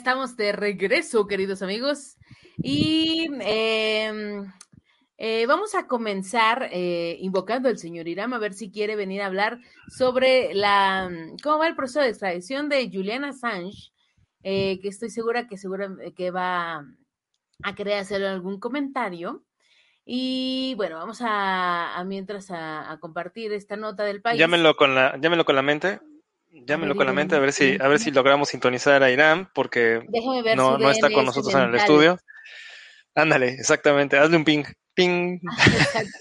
Estamos de regreso, queridos amigos. Y eh, eh, vamos a comenzar eh, invocando al señor Iram a ver si quiere venir a hablar sobre la cómo va el proceso de extradición de Julian Assange, eh, que estoy segura que segura que va a querer hacer algún comentario. Y bueno, vamos a, mientras a, a compartir esta nota del país. Llámenlo con la, llámenlo con la mente. Llámenlo con la mente a ver si, a ver si logramos sintonizar a Irán, porque ver no, no está con nosotros en el estudio. Ándale, exactamente, hazle un ping. Ping. Exacto.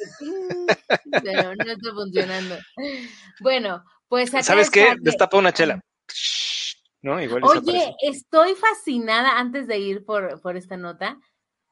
Pero no está funcionando. Bueno, pues acá ¿Sabes qué? que- Destapa una chela. ¿No? Igual Oye, estoy fascinada antes de ir por, por esta nota.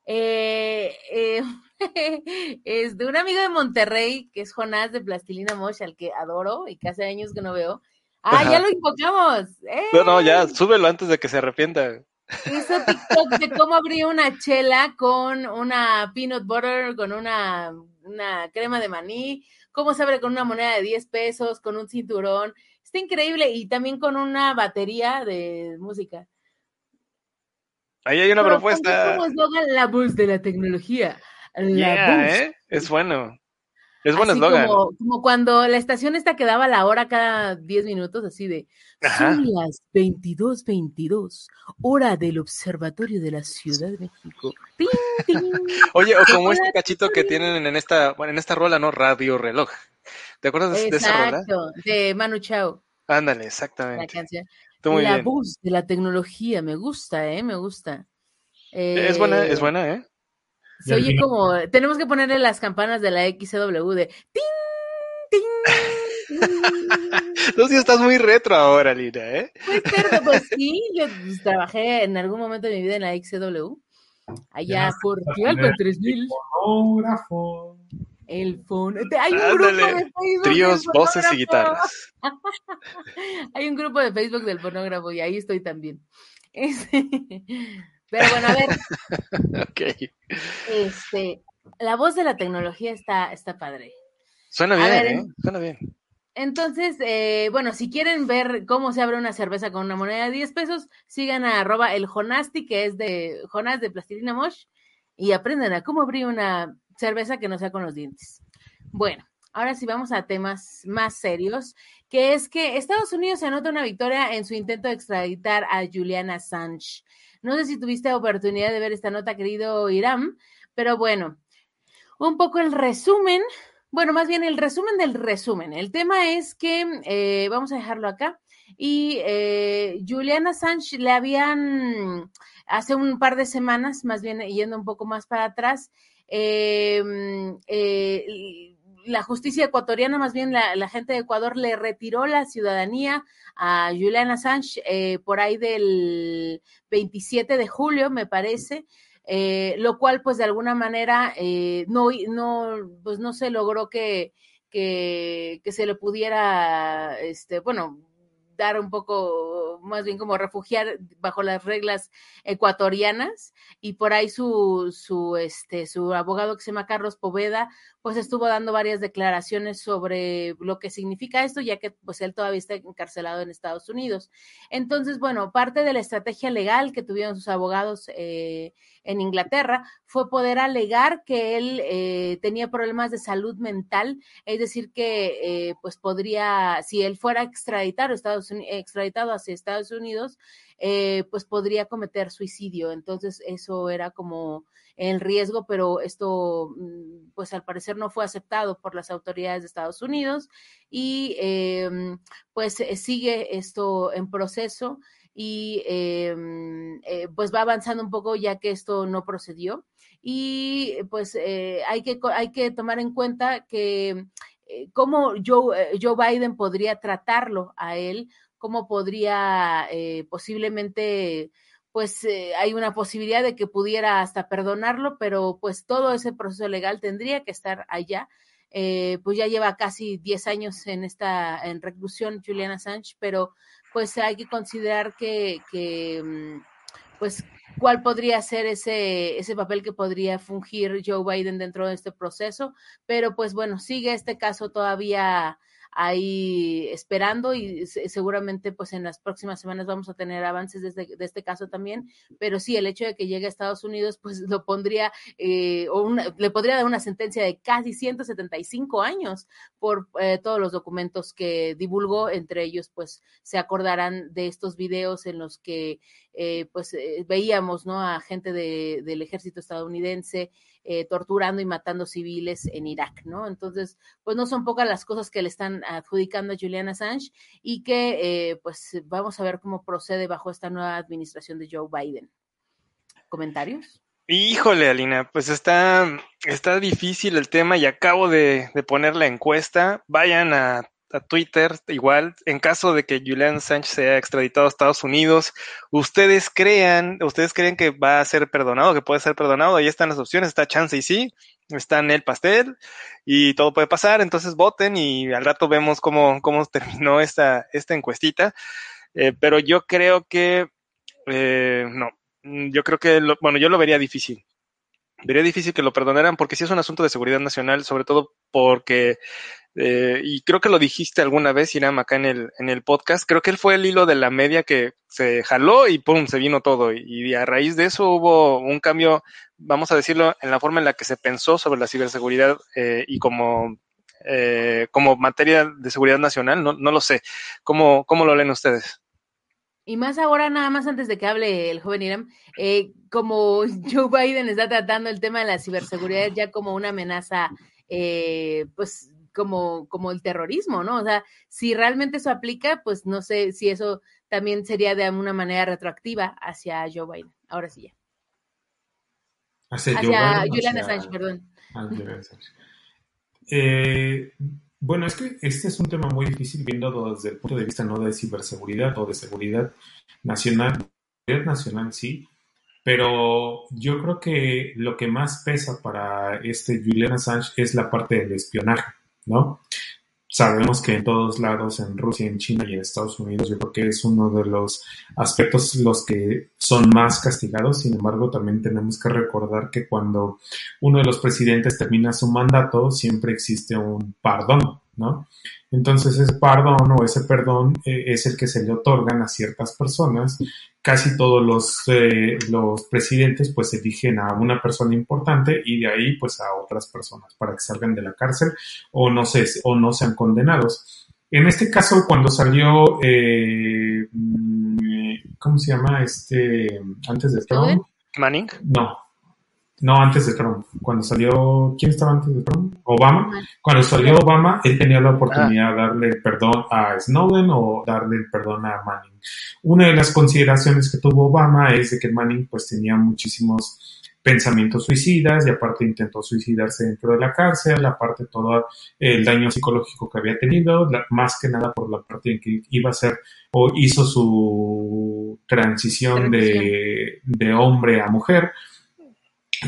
Eh, eh, es de un amigo de Monterrey, que es Jonás de Plastilina Mosh, al que adoro y que hace años que no veo. ¡Ah, ya lo invocamos! ¡Eh! No, no, ya, súbelo antes de que se arrepienta. Hizo TikTok de cómo abrir una chela con una peanut butter, con una, una crema de maní, cómo se abre con una moneda de 10 pesos, con un cinturón. Está increíble y también con una batería de música. Ahí hay una Pero propuesta. como la voz de la tecnología. La Yeah, voz. ¿eh? Es bueno. Es buen eslogan. como, como cuando la estación esta que daba la hora cada 10 minutos, así de Ajá. son las 22.22, hora del Observatorio de la Ciudad de México. ¡Ting, ting! Oye, o como este cachito que tienen en esta, bueno, en esta rola, ¿no? Radio reloj. ¿Te acuerdas de, de esa rola? Exacto, de Manu Chao, Ándale, la exactamente. canción. Tú muy la bien. voz de la tecnología, me gusta, ¿eh? Me gusta. Es buena, Eh, es buena, ¿eh? Se oye como, tenemos que ponerle las campanas de la XW de ting, ting. Tú sí estás muy retro ahora, Lina, ¿eh? Pues, pero, pues sí, yo pues, trabajé en algún momento de mi vida en la XW. Allá por vas a Tlalpan poner 3000. Fonógrafo. El fono. Hay un grupo de Facebook. Tríos, voces y fonógrafo. guitarras. Hay un grupo de Facebook del pornógrafo y ahí estoy también. Pero bueno, a ver, Ok. este, la voz de la tecnología está, está padre. Suena bien, ver, ¿eh? Suena bien. Entonces, eh, bueno, si quieren ver cómo se abre una cerveza con una moneda de 10 pesos, sigan a arroba el Jonasti, que es de Jonás de Plastilina Mosh, y aprendan a cómo abrir una cerveza que no sea con los dientes. Bueno, ahora sí vamos a temas más serios, que es que Estados Unidos se anota una victoria en su intento de extraditar a Julian Assange. No sé si tuviste oportunidad de ver esta nota, querido Irán, pero bueno, un poco el resumen bueno, más bien el resumen del resumen. El tema es que, eh, vamos a dejarlo acá, y eh, Julian Assange le habían, hace un par de semanas, más bien yendo un poco más para atrás, eh, eh, la justicia ecuatoriana, más bien la, gente de Ecuador, le retiró la ciudadanía a Julian Assange eh, por ahí del 27 de julio, me parece. Eh, lo cual pues de alguna manera eh, no, no, pues no se logró que, que, que, se le pudiera, este, bueno, dar un poco, más bien como refugiar bajo las reglas ecuatorianas y por ahí su, su, este, su abogado que se llama Carlos Poveda, pues estuvo dando varias declaraciones sobre lo que significa esto, ya que pues él todavía está encarcelado en Estados Unidos. Entonces, bueno, parte de la estrategia legal que tuvieron sus abogados eh, en Inglaterra fue poder alegar que él eh, tenía problemas de salud mental, es decir, que eh, pues podría, si él fuera extraditado, Estados extraditado hacia Estados Unidos, pues podría cometer suicidio. Entonces, eso era como el riesgo, pero esto, mm, pues al parecer no fue aceptado por las autoridades de Estados Unidos y em, pues eh, sigue esto en proceso y em, eh, pues va avanzando un poco ya que esto no procedió y pues eh, hay, que, hay que tomar en cuenta que cómo Joe, Joe Biden podría tratarlo a él, cómo podría posiblemente pues eh, hay una posibilidad de que pudiera hasta perdonarlo, pero pues todo ese proceso legal tendría que estar allá. Eh, pues ya lleva casi 10 años en esta en reclusión Julian Assange, pero pues hay que considerar que, que mm, pues cuál podría ser ese, ese papel que podría fungir Joe Biden dentro de este proceso, pero pues bueno, sigue este caso todavía ahí esperando y seguramente pues en las próximas semanas vamos a tener avances de este, de este caso también, pero sí, el hecho de que llegue a Estados Unidos pues lo pondría eh, o le podría dar una sentencia de casi 175 años por eh, todos los documentos que divulgó, entre ellos pues se acordarán de estos videos en los que eh, pues veíamos ¿no? a gente de, del ejército estadounidense eh, torturando y matando civiles en Irak, ¿no? Entonces, pues no son pocas las cosas que le están adjudicando a Julian Assange y que, eh, pues, vamos a ver cómo procede bajo esta nueva administración de Joe Biden. ¿Comentarios? Híjole, Alina, pues está, está difícil el tema y acabo de, de poner la encuesta. Vayan a a Twitter, igual, en caso de que Julian Sánchez sea extraditado a Estados Unidos, ¿ustedes crean, ustedes creen que va a ser perdonado, que puede ser perdonado? Ahí están las opciones, está chance y sí, está en el pastel y todo puede pasar, entonces voten y al rato vemos cómo, cómo terminó esta, esta encuestita. Eh, pero yo creo que, eh, no, yo creo que, lo, bueno, yo lo vería difícil. Vería difícil que lo perdonaran porque sí es un asunto de seguridad nacional, sobre todo porque eh, y creo que lo dijiste alguna vez, Iram, acá en el, en el podcast, creo que él fue el hilo de la media que se jaló y pum, se vino todo. Y, a raíz de eso hubo un cambio, vamos a decirlo, en la forma en la que se pensó sobre la ciberseguridad eh, y como, eh, como materia de seguridad nacional, no, no lo sé. ¿Cómo, ¿Cómo lo leen ustedes? Y más ahora, nada más antes de que hable el joven Iram, eh, como Joe Biden está tratando el tema de la ciberseguridad ya como una amenaza, eh, pues como, como el terrorismo, ¿no? O sea, si realmente eso aplica, pues no sé si eso también sería de alguna manera retroactiva hacia Joe Biden. Ahora sí ya. Hacia, Julian Assange, perdón. Eh, bueno, es que este es un tema muy difícil viendo desde el punto de vista no de ciberseguridad o de seguridad nacional. Seguridad nacional sí, pero yo creo que lo que más pesa para este Julian Assange es la parte del espionaje. ¿no? Sabemos que en todos lados, en Rusia, en China y en Estados Unidos, yo creo que es uno de los aspectos los que son más castigados. Sin embargo, también tenemos que recordar que cuando uno de los presidentes termina su mandato, siempre existe un perdón, ¿no? Entonces ese perdón o ese perdón eh, es el que se le otorgan a ciertas personas. Casi todos los, eh, los presidentes pues eligen a una persona importante y de ahí pues a otras personas para que salgan de la cárcel o no, se, o no sean condenados. En este caso, cuando salió, eh, mm, ¿cómo se llama? Este, antes de Trump. Manning. No, no, antes de Trump. Cuando salió, ¿quién estaba antes de Trump? Obama. Cuando salió Obama, él tenía la oportunidad de darle el perdón a Snowden o darle el perdón a Manning. Una de las consideraciones que tuvo Obama es de que Manning pues tenía muchísimos pensamientos suicidas y aparte intentó suicidarse dentro de la cárcel, aparte todo el daño psicológico que había tenido, más que nada por la parte en que iba a ser o hizo su transición de, de hombre a mujer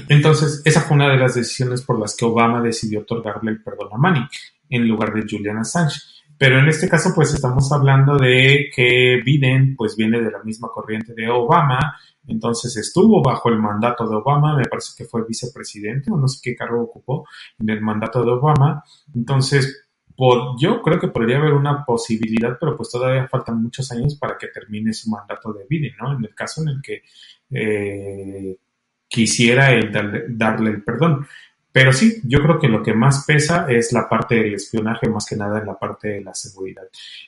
entonces, esa fue una de las decisiones por las que Obama decidió otorgarle el perdón a Manning en lugar de Julian Assange. Pero en este caso, pues estamos hablando de que Biden, pues viene de la misma corriente de Obama, entonces estuvo bajo el mandato de Obama, me parece que fue vicepresidente o no sé qué cargo ocupó en el mandato de Obama. Entonces, yo creo que podría haber una posibilidad, pero pues todavía faltan muchos años para que termine su mandato de Biden, ¿no? En el caso en el que eh, quisiera darle, el perdón. Pero sí, yo creo que lo que más pesa es la parte del espionaje, más que nada en la parte de la seguridad.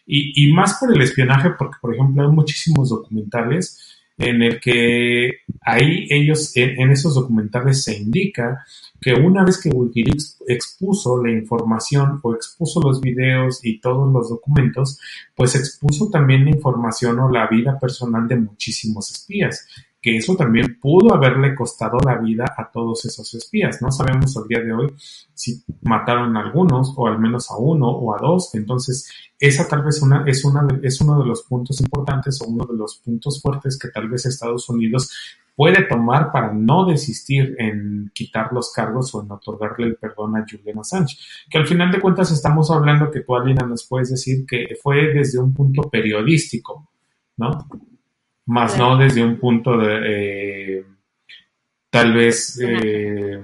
Y, y más por el espionaje, porque, por ejemplo, hay muchísimos documentales en el que ahí ellos, en, en, esos documentales se indica que una vez que Wikileaks expuso la información o expuso los videos y todos los documentos, pues expuso también la información o la vida personal de muchísimos espías que eso también pudo haberle costado la vida a todos esos espías. No sabemos al día de hoy si mataron a algunos o al menos a uno o a dos. Entonces, esa tal vez una, es, una, es uno de los puntos importantes o uno de los puntos fuertes que tal vez Estados Unidos puede tomar para no desistir en quitar los cargos o en otorgarle el perdón a Julian Assange. Que al final de cuentas estamos hablando que tú, Alina, nos puedes decir que fue desde un punto periodístico, ¿no? Más no desde un punto de eh, tal vez eh,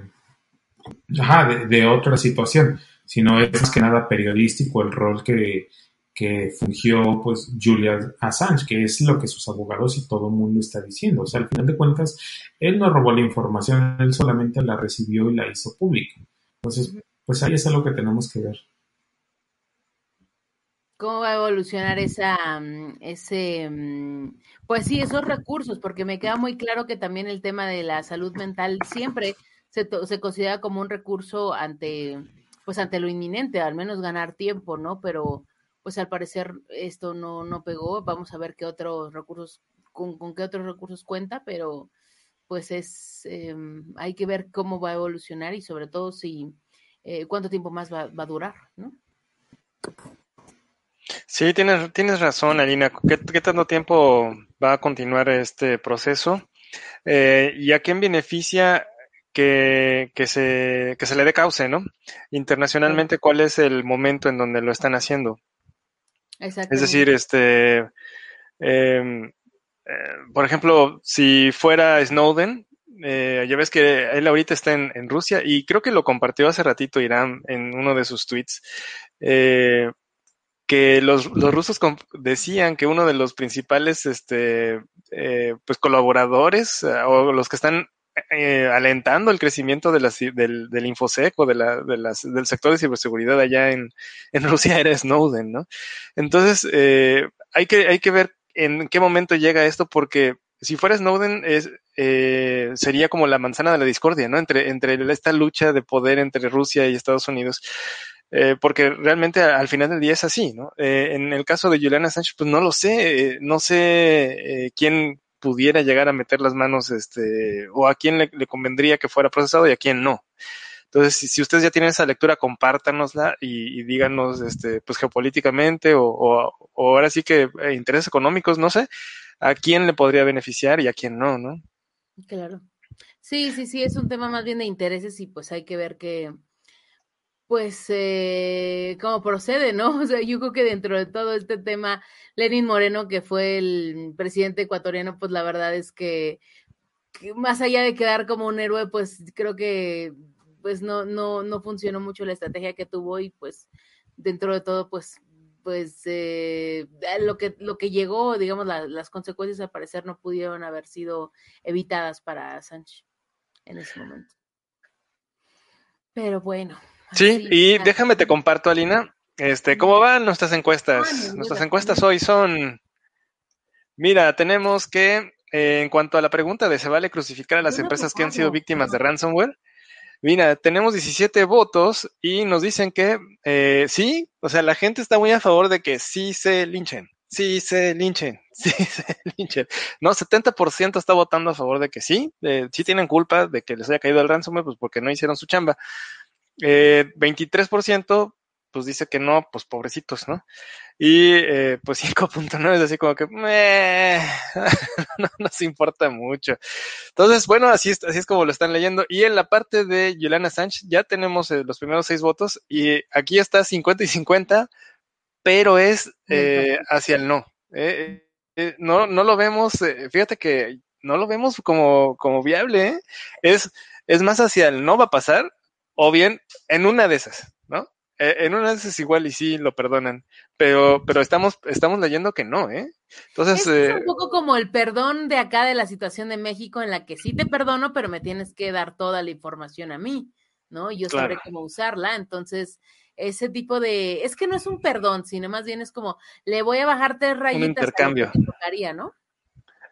ajá, de, de, otra situación, sino es más que nada periodístico el rol que, que fungió pues Julian Assange, que es lo que sus abogados y todo el mundo está diciendo. O sea, al final de cuentas, él no robó la información, él solamente la recibió y la hizo pública. Entonces, pues ahí es algo que tenemos que ver. ¿Cómo va a evolucionar esa, ese, pues sí, esos recursos? Porque me queda muy claro que también el tema de la salud mental siempre se, se considera como un recurso ante, pues ante lo inminente, al menos ganar tiempo, ¿no? Pero pues al parecer esto no, no pegó. Vamos a ver qué otros recursos, con, qué otros recursos cuenta, pero pues es, eh, hay que ver cómo va a evolucionar y sobre todo si, eh, cuánto tiempo más va, va a durar, ¿no? Sí, tienes, tienes razón, Alina. ¿Qué, ¿Qué, tanto tiempo va a continuar este proceso? Eh, ¿Y a quién beneficia que, que, se, que se le dé cauce, ¿no? Internacionalmente, ¿cuál es el momento en donde lo están haciendo? Es decir, este, eh, eh, por ejemplo, si fuera Snowden, eh, ya ves que él ahorita está en, en, Rusia y creo que lo compartió hace ratito Irán en uno de sus tweets. Eh, que los, los rusos decían que uno de los principales este, eh, pues colaboradores eh, o los que están eh, alentando el crecimiento de las, del, del Infosec o de la, de las, del sector de ciberseguridad allá en, en Rusia era Snowden, ¿no? Entonces, eh, hay, que, hay que ver en qué momento llega esto porque si fuera Snowden es, eh, sería como la manzana de la discordia, ¿no? Entre, entre esta lucha de poder entre Rusia y Estados Unidos. Eh, porque realmente al final del día es así, ¿no? Eh, en el caso de Juliana Sánchez, pues no lo sé, eh, no sé eh, quién pudiera llegar a meter las manos, este, o a quién le, convendría que fuera procesado y a quién no. Entonces, si, ustedes ya tienen esa lectura, compártanosla y, díganos, este, pues geopolíticamente o, o, o ahora sí que intereses económicos, no sé, a quién le podría beneficiar y a quién no, ¿no? Claro. Sí, sí, sí, es un tema más bien de intereses y pues hay que ver qué, pues, eh, cómo procede, ¿no? O sea, yo creo que dentro de todo este tema, Lenin Moreno, que fue el presidente ecuatoriano, pues la verdad es que, más allá de quedar como un héroe, pues creo que pues no, no, no funcionó mucho la estrategia que tuvo y pues dentro de todo, pues pues eh, lo que lo que llegó, digamos, la, las consecuencias al parecer no pudieron haber sido evitadas para Sánchez en ese momento. Pero bueno, Sí, y déjame te comparto, Alina, este, ¿cómo van nuestras encuestas? Nuestras encuestas hoy son, mira, tenemos que, eh, en cuanto a la pregunta de se vale crucificar a las empresas que han sido víctimas de ransomware, mira, tenemos 17 votos y nos dicen que eh, sí, o sea, la gente está muy a favor de que sí se linchen, sí se linchen, sí se linchen. No, 70% está votando a favor de que sí, eh, sí tienen culpa de que les haya caído el ransomware, pues porque no hicieron su chamba. Eh, 23% pues dice que no, pues pobrecitos, ¿no? Y eh, pues 5.9 es así como que meh, no nos importa mucho. Entonces, bueno, así es, así es como lo están leyendo. Y en la parte de Juliana Sánchez ya tenemos eh, los primeros seis votos y aquí está 50 y 50 pero es eh, hacia el no. Eh, eh, no, no lo vemos, eh, fíjate que no lo vemos como, como viable, ¿eh? Es, es más hacia el no va a pasar, o bien en una de esas, ¿no? Eh, en una de esas igual y sí lo perdonan, pero, pero estamos, estamos leyendo que no, ¿eh? Entonces, Es, es eh, un poco como el perdón de acá de la situación de México en la que sí te perdono, pero me tienes que dar toda la información a mí, ¿no? Yo sabré cómo usarla. Entonces, ese tipo de, es que no es un perdón, sino más bien es como, le voy a bajar tres rayitas a lo que intercambio. tocaría, ¿no?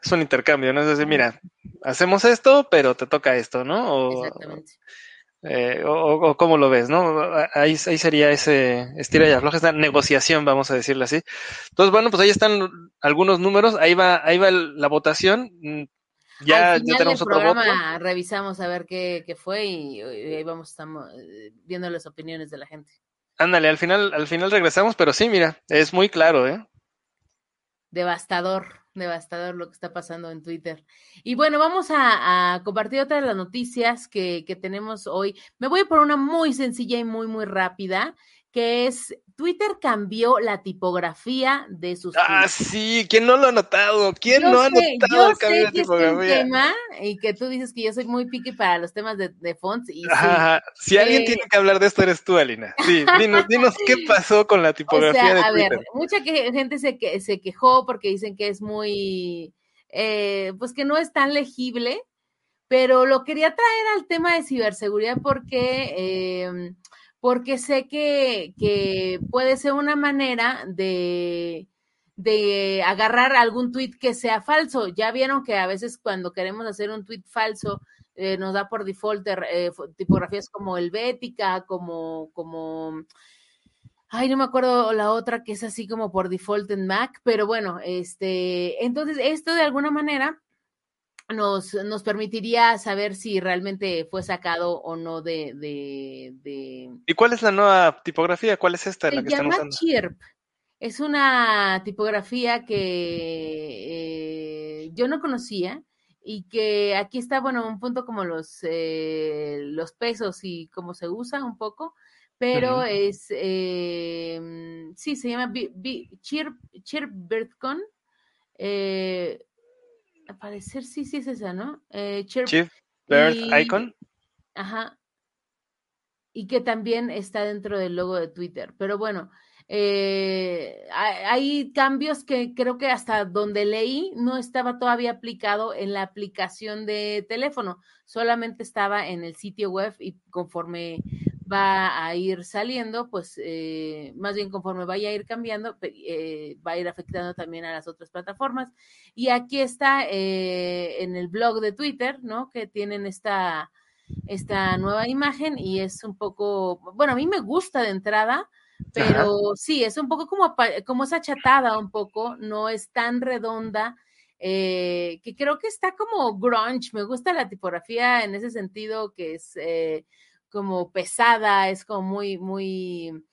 es un intercambio, ¿no? Es decir, mira, hacemos esto, pero te toca esto, ¿no? O, Exactamente. Eh, o, o- cómo lo ves, ¿no? Ahí, ahí sería ese estira y afloja, esta negociación, vamos a decirle así. Entonces, bueno, pues ahí están algunos números, ahí va, ahí va el- la votación. Mm, Ya, Al ya tenemos del otro voto. programa revisamos a ver qué, qué fue y, y ahí vamos estamos eh, viendo las opiniones de la gente. Ándale, al final, al final regresamos, pero sí, mira, es muy claro, ¿eh? Devastador, devastador lo que está pasando en Twitter. Y bueno, vamos a, compartir otra de las noticias que, que tenemos hoy. Me voy por una muy sencilla y muy, muy rápida, que es Twitter cambió la tipografía de sus Ah, tweets. sí, ¿quién no lo ha notado? ¿Quién Yo no ha notado yo el cambio sé de que es un tipografía? tema y que tú dices que yo soy muy picky para los temas de, de fonts y sí. Ajá, Si alguien Eh, tiene que hablar de esto, eres tú, Alina. Sí, dinos, dinos qué pasó con la O tipografía sea, de a ver, Twitter. mucha que- gente se, que, se quejó porque dicen que es muy, eh, pues que no es tan legible, pero lo quería traer al tema de ciberseguridad porque, eh, porque sé que, que puede ser una manera de, de agarrar algún tweet que sea falso. Ya vieron que a veces cuando queremos hacer un tweet falso, eh, nos da por default eh, fo- tipografías como helvética, como, como Ay, no me acuerdo la otra que es así como por default en Mac, pero bueno, este, entonces esto de alguna manera nos, nos permitiría saber si realmente fue sacado o no de, de, de ¿Y cuál es la nueva tipografía? ¿Cuál es esta se la que están llama usando? Chirp. Es una tipografía que eh, yo no conocía y que aquí está, bueno, un punto como los, eh, los pesos y cómo se usa un poco, pero Ujú. es, eh, sí, se llama Bi- Bi- Chirp, Chirp BirdCon. Eh, al parecer sí, sí es esa, ¿no? Eh, Chirp Bird y- Icon. Ajá. Y que también está dentro del logo de Twitter. Pero bueno, eh, hay cambios que creo que hasta donde leí no estaba todavía aplicado en la aplicación de teléfono, solamente estaba en el sitio web y conforme va a ir saliendo, pues eh, más bien conforme vaya a ir cambiando, eh, va a ir afectando también a las otras plataformas. Y aquí está eh, en el blog de Twitter, ¿no? Que tienen esta, esta nueva imagen y es un poco, bueno, a mí me gusta de entrada, pero sí, es un poco como, como es achatada un poco, no es tan redonda, eh, que creo que está como grunge, me gusta la tipografía en ese sentido que es eh, como pesada, es como muy, muy,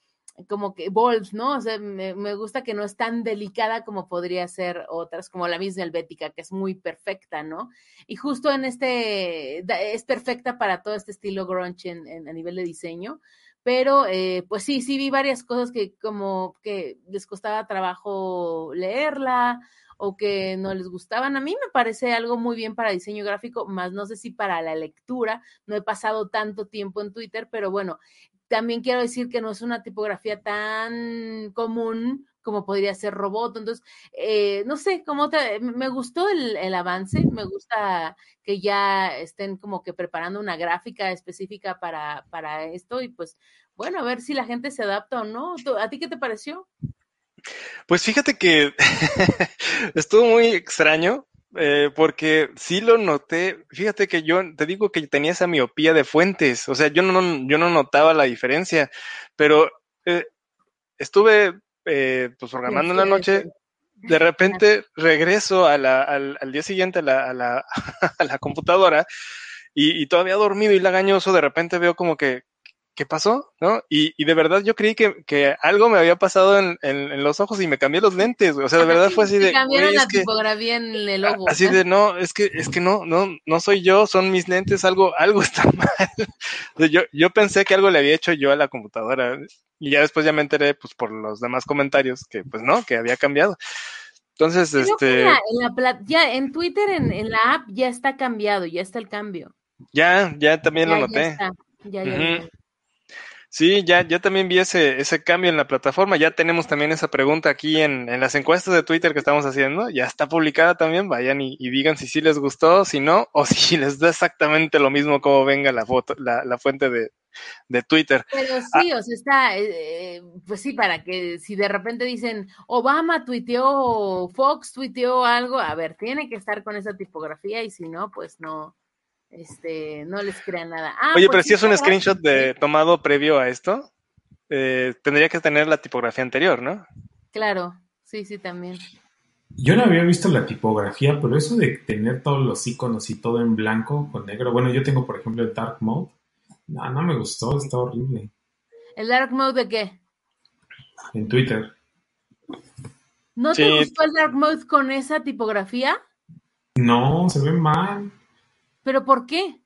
como que bold, ¿no? O sea, me, me gusta que no es tan delicada como podría ser otras, como la misma helvética, que es muy perfecta, ¿no? Y justo en este, es perfecta para todo este estilo grunge en, en- a nivel de diseño, pero eh, pues sí, sí vi varias cosas que como que les costaba trabajo leerla o que no les gustaban. A mí me parece algo muy bien para diseño gráfico, más no sé si para la lectura. No he pasado tanto tiempo en Twitter, pero bueno, también quiero decir que no es una tipografía tan común como podría ser robot. Entonces, eh, no sé, como te- me gustó el, el avance, me gusta que ya estén como que preparando una gráfica específica para, para esto y pues bueno, a ver si la gente se adapta o no. ¿Tú- ¿A ti qué te pareció? Pues fíjate que estuvo muy extraño eh, porque sí lo noté. Fíjate que yo te digo que tenía esa miopía de fuentes, o sea, yo no, yo no notaba la diferencia, pero eh, estuve eh, pues programando en la noche. De repente regreso a la- al, al día siguiente a la, a la, a la computadora y, y todavía dormido y lagañoso, de repente veo como que, ¿qué pasó? ¿No? Y, y de verdad yo creí que, que algo me había pasado en, en, en los ojos y me cambié los lentes. O sea, de verdad fue así de. Cambiaron la que- tipografía en el logo. Así de no, es que, es que no, no, no soy yo, son mis lentes, algo, algo está mal. O sea, yo, yo pensé que algo le había hecho yo a la computadora. Y ya después ya me enteré, pues, por los demás comentarios, que pues no, que había cambiado. Entonces, Creo este, en la- en la ya en Twitter, en, en la app, ya está cambiado, ya está el cambio. ya, ya también Ya, lo ya noté. está, ya, ya, Ujú. ya. Sí, ya, ya también vi ese, ese cambio en la plataforma. Ya tenemos también esa pregunta aquí en, en las encuestas de Twitter que estamos haciendo. Ya está publicada también. Vayan y, y digan si sí les gustó, si no, o si les da exactamente lo mismo como venga la foto, la, la fuente de, de Twitter. Pero sí, o sea, está, eh, eh, pues sí, para que si de repente dicen Obama tuiteó o Fox tuiteó algo, a ver, tiene que estar con esa tipografía y si no, pues no, este, no les crean nada. Ah, Oye, pues pero sí si es un screenshot de tomado previo a esto, eh, tendría que tener la tipografía anterior, ¿no? Claro, sí, sí, también. Yo no había visto la tipografía, pero eso de tener todos los iconos y todo en blanco con negro. Bueno, yo tengo, por ejemplo, el Dark Mode. No, no me gustó, está horrible. ¿El dark mode de qué? En Twitter. ¿No te gustó el dark mode con esa tipografía? No, se ve mal. ¿Pero por qué?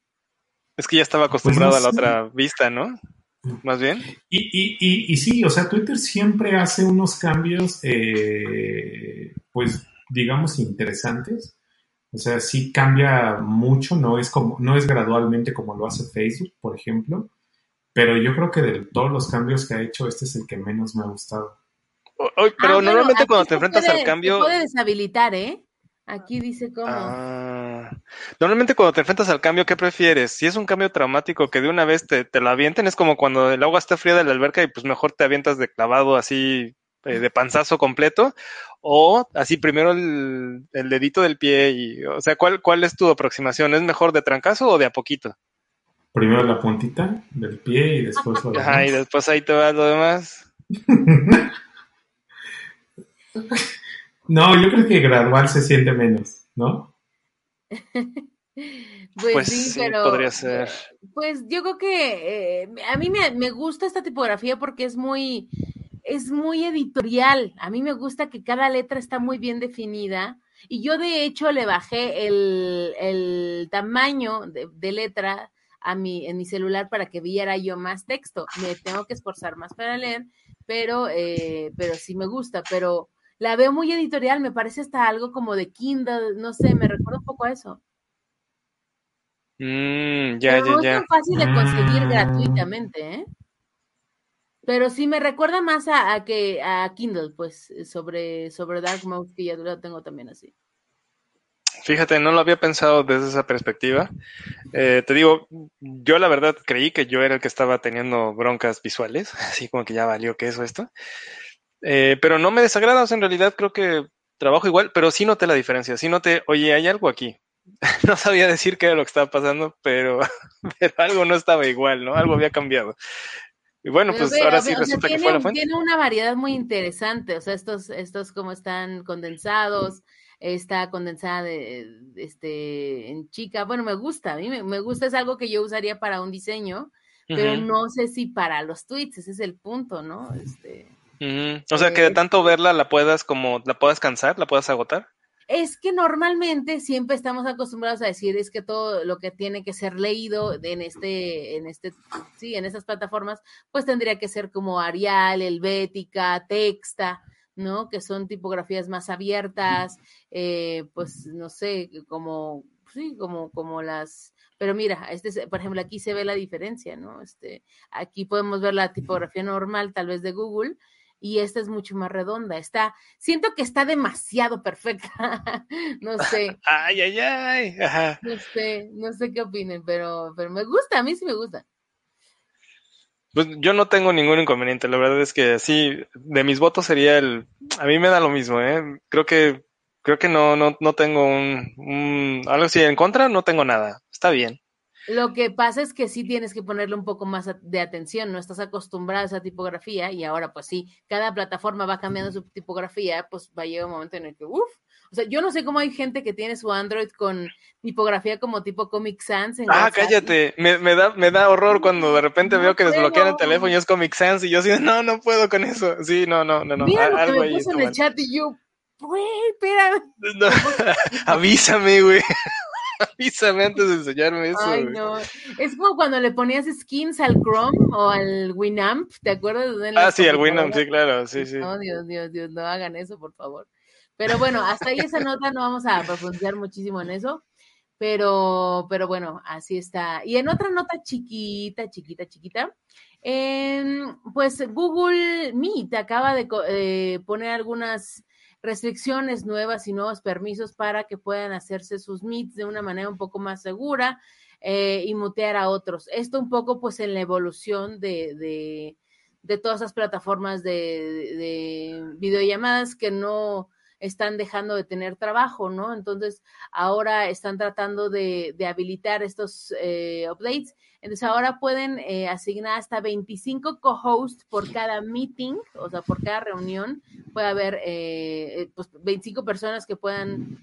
Es que ya estaba acostumbrado Pues no a la otra vista, ¿no? Más bien. Y, y, y, y sí, o sea, Twitter siempre hace unos cambios, eh, pues, digamos, interesantes. O sea, sí cambia mucho, no es como, no es gradualmente como lo hace Facebook, por ejemplo. Pero yo creo que de todos los cambios que ha hecho, este es el que menos me ha gustado. O- o- pero Ah, bueno, normalmente aquí cuando se te enfrentas puede- al se cambio, puede deshabilitar, ¿eh? Aquí dice cómo. Ah, normalmente cuando te enfrentas al cambio, ¿qué prefieres? Si es un cambio traumático que de una vez te, te lo avienten, es como cuando el agua está fría de la alberca y pues mejor te avientas de clavado así eh, de panzazo completo, o así primero el, el dedito del pie y, o sea, ¿cuál, ¿cuál es tu aproximación? ¿Es mejor de trancazo o de a poquito? Primero la puntita del pie y después lo Ajá, y demás. después ahí te va lo demás. No, yo creo que gradual se siente menos, ¿no? Pues, Pues sí, sí, pero. podría ser. Pues yo creo que eh, a mí me, me gusta esta tipografía porque es muy, es muy editorial. A mí me gusta que cada letra está muy bien definida. Y yo de hecho le bajé el, el tamaño de, de letra a mi, en mi celular para que viera yo más texto. Me tengo que esforzar más para leer, pero, eh, pero sí me gusta. Pero la veo muy editorial, me parece hasta algo como de Kindle, no sé, me recuerda un poco a eso. Mm, ya, Pero ya, no es ya. tan fácil de conseguir Mm. gratuitamente, ¿eh? Pero sí me recuerda más a, que a Kindle, pues, sobre, sobre Dark Mode, que ya lo tengo también así. Fíjate, no lo había pensado desde esa perspectiva. Eh, te digo, yo la verdad creí que yo era el que estaba teniendo broncas visuales, así como que ya valió que eso esto. Eh, pero no me desagrada, o sea, en realidad creo que trabajo igual, pero sí noté la diferencia, sí noté, oye, hay algo aquí. No sabía decir qué era lo que estaba pasando, pero, pero algo no estaba igual, ¿no? Algo había cambiado. Y bueno, Pero pues ahora sí o sea, resulta que tiene, fue la fuente. tiene una variedad muy interesante, o sea, estos, estos como están condensados, está condensada de, de- este, en chica, bueno, me gusta, a mí me, me gusta, es algo que yo usaría para un diseño, pero no sé si para los tweets, ese es el punto, ¿no? Este. O sea, que de eh, tanto verla la puedas como, la puedas cansar, la puedas agotar. Es que normalmente siempre estamos acostumbrados a decir es que todo lo que tiene que ser leído en este, en este, sí, en esas plataformas, pues tendría que ser como Arial, Helvética, Texta, ¿no? Que son tipografías más abiertas, eh, pues no sé, como, sí, como, como las, pero mira, este, es- por ejemplo, aquí se ve la diferencia, ¿no? Este, aquí podemos ver la tipografía normal, tal vez de Google, y esta es mucho más redonda. Está, siento que está demasiado perfecta. no sé, Ay, ay, ay. Ajá. no sé, no sé qué opinen, pero, pero me gusta, a mí sí me gusta. Pues yo no tengo ningún inconveniente, la verdad es que sí, de mis votos sería el, a mí me da lo mismo, ¿eh? Creo que, creo que no, no, no tengo un, un, algo así en contra, no tengo nada, está bien. Lo que pasa es que sí tienes que ponerle un poco más de atención, no estás acostumbrado a esa tipografía y ahora pues sí, cada plataforma va cambiando su tipografía, pues va a llegar un momento en el que, uff, o sea, yo no sé cómo hay gente que tiene su Android con tipografía como tipo Comic Sans. En ah, WhatsApp. cállate. Me, me, da, me da horror cuando de repente No veo que desbloquean el teléfono y es Comic Sans y yo así, no, no puedo con eso. Sí, no, no, no, no. Mira lo que Algo me ahí puso en el mal. chat y yo, güey, espérame. No, avísame, güey. avísame antes de enseñarme eso. Ay, güey. no. Es como cuando le ponías skins al Chrome o al Winamp, ¿te acuerdas? Ah, sí, el Winamp, sí, claro, sí, sí. No, Dios, Dios, Dios, no hagan eso, por favor. Pero bueno, hasta ahí esa nota no vamos a profundizar muchísimo en eso. Pero, pero bueno, así está. Y en otra nota chiquita, chiquita, chiquita, em, pues Google Meet acaba de eh, poner algunas restricciones nuevas y nuevos permisos para que puedan hacerse sus meets de una manera un poco más segura eh, y mutear a otros. Esto un poco pues en la evolución de, de, de todas esas plataformas de videollamadas que no están dejando de tener trabajo, ¿no? Entonces, ahora están tratando de, de habilitar estos eh, updates. Entonces, ahora pueden eh, asignar hasta 25 co-hosts por cada meeting, o sea, por cada reunión. Puede haber eh, eh, pues, 25 personas que puedan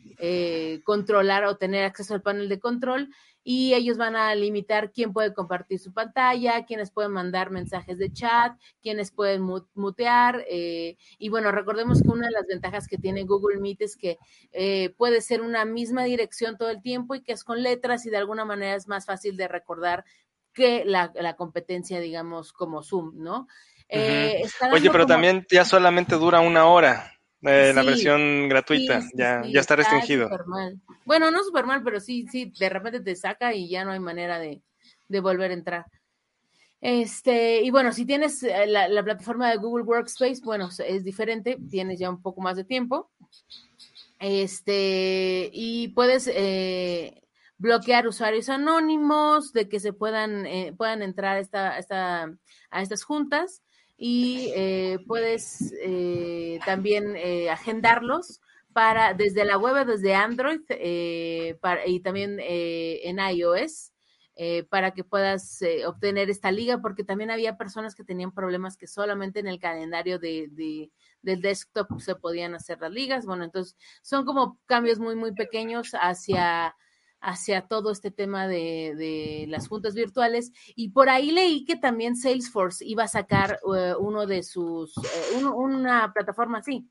controlar o tener acceso al panel de control y ellos van a limitar quién puede compartir su pantalla, quiénes pueden mandar mensajes de chat, quiénes pueden mu- mutear. eh, y bueno, recordemos que una de las ventajas que tiene Google Meet es que eh, puede ser una misma dirección todo el tiempo y que es con letras y de alguna manera es más fácil de recordar que la, la competencia, digamos, como Zoom, ¿no? Eh, Oye, pero como- también ya solamente dura una hora eh, la versión gratuita. Sí, sí, ya, ya está restringido. mal. Bueno, no súper mal, pero sí, sí, de repente te saca y ya no hay manera de, de volver a entrar. Este, y bueno, si tienes eh, la, la plataforma de Google Workspace, bueno, es diferente, tienes ya un poco más de tiempo. Este, y puedes eh, bloquear usuarios anónimos, de que se puedan, eh, puedan entrar a, esta, a, esta- a estas juntas y eh, puedes eh, también eh, agendarlos para desde la web, desde Android eh, y también eh, en iOS. eh, para que puedas obtener esta liga, porque también había personas que tenían problemas que solamente en el calendario de, de- del desktop se podían hacer las ligas. Bueno, entonces son como cambios muy, muy pequeños hacia, hacia todo este tema de, las juntas virtuales. Y por ahí leí que también Salesforce iba a sacar eh, uno de sus, eh, una plataforma así.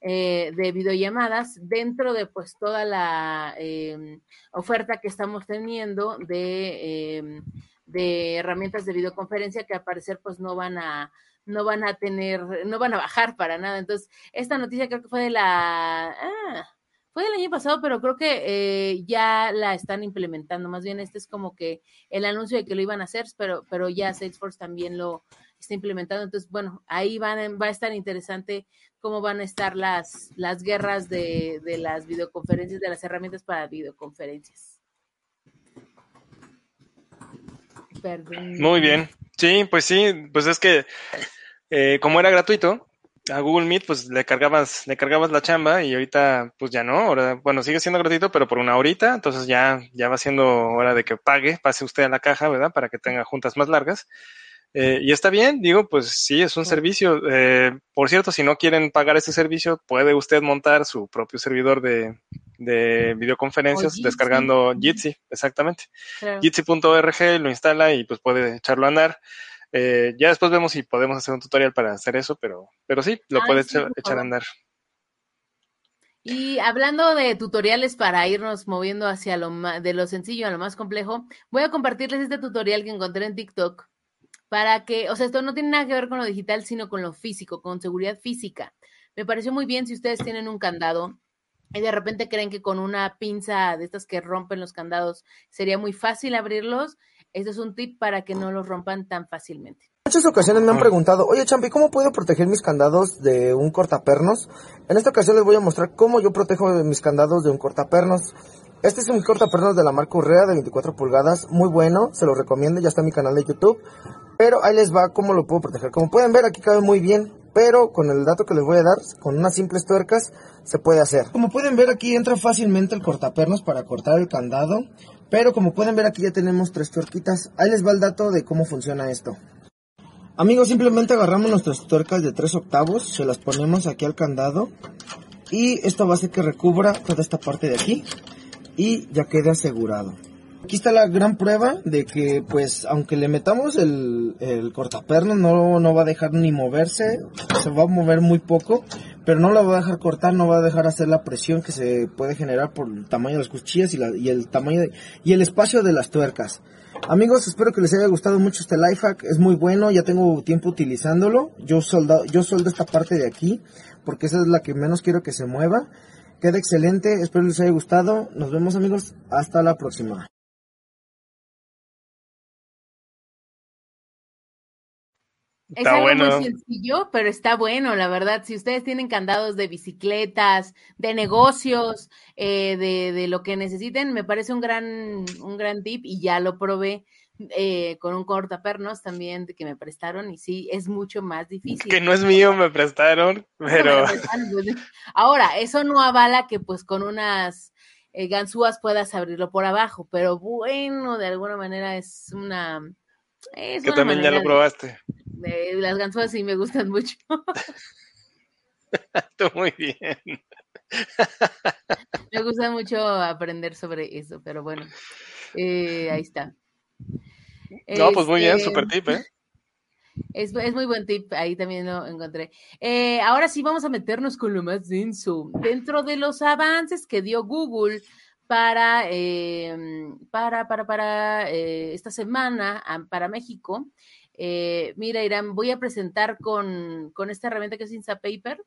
eh, de videollamadas dentro de pues toda la eh, oferta que estamos teniendo de, eh, de herramientas de videoconferencia que al parecer pues no van a no van a tener, no van a bajar para nada. Entonces, esta noticia creo que fue de la, ah, fue del año pasado, pero creo que eh, ya la están implementando. Más bien, este es como que el anuncio de que lo iban a hacer, pero, pero ya Salesforce también lo está implementando. Entonces, bueno, ahí van, va a estar interesante cómo van a estar las, las guerras de, de las videoconferencias, de las herramientas para videoconferencias. Perdón. Muy bien. Sí, pues sí, pues es que eh, como era gratuito, a Google Meet pues le cargabas, le cargabas la chamba y ahorita pues ya no, ahora, bueno, sigue siendo gratuito, pero por una horita, entonces ya, ya va siendo hora de que pague, pase usted a la caja, ¿verdad? Para que tenga juntas más largas. Eh, y está bien, digo, pues sí, es un servicio. Eh, por cierto, si no quieren pagar ese servicio, puede usted montar su propio servidor de, de videoconferencias O Jitsi. descargando Jitsi, exactamente. Claro. Jitsi.org lo instala y pues puede echarlo a andar. Eh, ya después vemos si podemos hacer un tutorial para hacer eso, pero, pero sí, lo Ay, puede sí, echar, echar a andar. Y hablando de tutoriales para irnos moviendo hacia lo ma- de lo sencillo a lo más complejo, voy a compartirles este tutorial que encontré en TikTok para que, o sea, esto no tiene nada que ver con lo digital, sino con lo físico, con seguridad física. Me pareció muy bien si ustedes tienen un candado y de repente creen que con una pinza de estas que rompen los candados sería muy fácil abrirlos. Este es un tip para que no los rompan tan fácilmente. muchas ocasiones me han preguntado, oye Champi, ¿cómo puedo proteger mis candados de un cortapernos? En esta ocasión les voy a mostrar cómo yo protejo mis candados de un cortapernos. Este es un cortapernos de la marca Urrea de 24 pulgadas, muy bueno, se lo recomiendo, ya está en mi canal de YouTube. Pero ahí les va cómo lo puedo proteger. Como pueden ver, aquí cabe muy bien. pero con el dato que les voy a dar, con unas simples tuercas se puede hacer. Como pueden ver aquí entra fácilmente el cortapernos para cortar el candado, pero como pueden ver aquí ya tenemos tres tuerquitas. Ahí les va el dato de cómo funciona esto. Amigos, simplemente agarramos nuestras tuercas de 3 octavos, se las ponemos aquí al candado y esto va a hacer que recubra toda esta parte de aquí y ya quede asegurado. Aquí está la gran prueba de que pues aunque le metamos el, el cortaperno no, no va a dejar ni moverse, se va a mover muy poco, pero no la va a dejar cortar, no va a dejar hacer la presión que se puede generar por el tamaño de las cuchillas y, el tamaño y el espacio de las tuercas. Amigos, espero que les haya gustado mucho este life hack, es muy bueno, ya tengo tiempo utilizándolo. Yo soldo, yo soldo esta parte de aquí, porque esa es la que menos quiero que se mueva. Queda excelente, espero les haya gustado. Nos vemos amigos, hasta la próxima. Es Está algo bueno. muy sencillo, pero está bueno, la verdad. Si ustedes tienen candados de bicicletas, de negocios, eh, de, de lo que necesiten, me parece un gran, un gran tip y ya lo probé eh, con un cortapernos también de que me prestaron y sí, es mucho más difícil. Que no es mío, me prestaron, pero pues, Ahora, eso no avala que pues con unas eh, ganzúas puedas abrirlo por abajo, pero bueno, de alguna manera es una... Es que también ya lo probaste. de- las ganzúas sí me gustan mucho. Tú muy bien. Me gusta mucho aprender sobre eso, pero bueno, eh, ahí está. No, pues muy bien, Este, super tip, ¿eh? Es, es muy buen tip, ahí también lo encontré. Eh, ahora sí vamos a meternos con lo más denso. Dentro de los avances que dio Google para, eh, para, para, para eh, esta semana, para México, eh, mira, Irán, voy a presentar con, con esta herramienta que es Instapaper.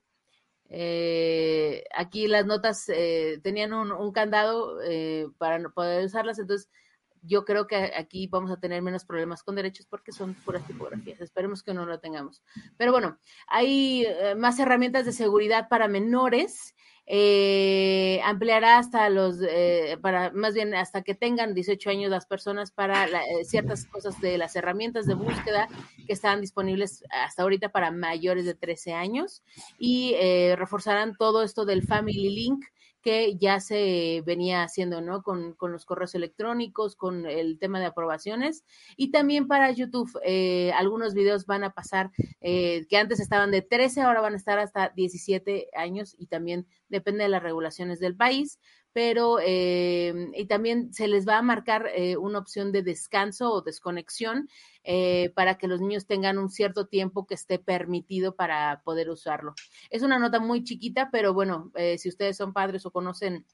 Eh, aquí las notas eh, tenían un, un candado eh, para poder usarlas, entonces yo creo que aquí vamos a tener menos problemas con derechos porque son puras tipografías. Esperemos que no lo tengamos. Pero bueno, hay más herramientas de seguridad para menores. Eh, ampliará hasta los, eh, para más bien hasta que tengan 18 años las personas para la- eh, ciertas cosas de las herramientas de búsqueda que están disponibles hasta ahorita para mayores de 13 años. Y eh, reforzarán todo esto del Family Link que ya se venía haciendo, ¿no? Con, con los correos electrónicos, con el tema de aprobaciones y también para YouTube. eh, algunos videos van a pasar eh, que antes estaban de 13, ahora van a estar hasta 17 años y también depende de las regulaciones del país, pero eh, y también se les va a marcar eh, una opción de descanso o desconexión eh, para que los niños tengan un cierto tiempo que esté permitido para poder usarlo. Es una nota muy chiquita, pero bueno, eh, si ustedes son padres o conocen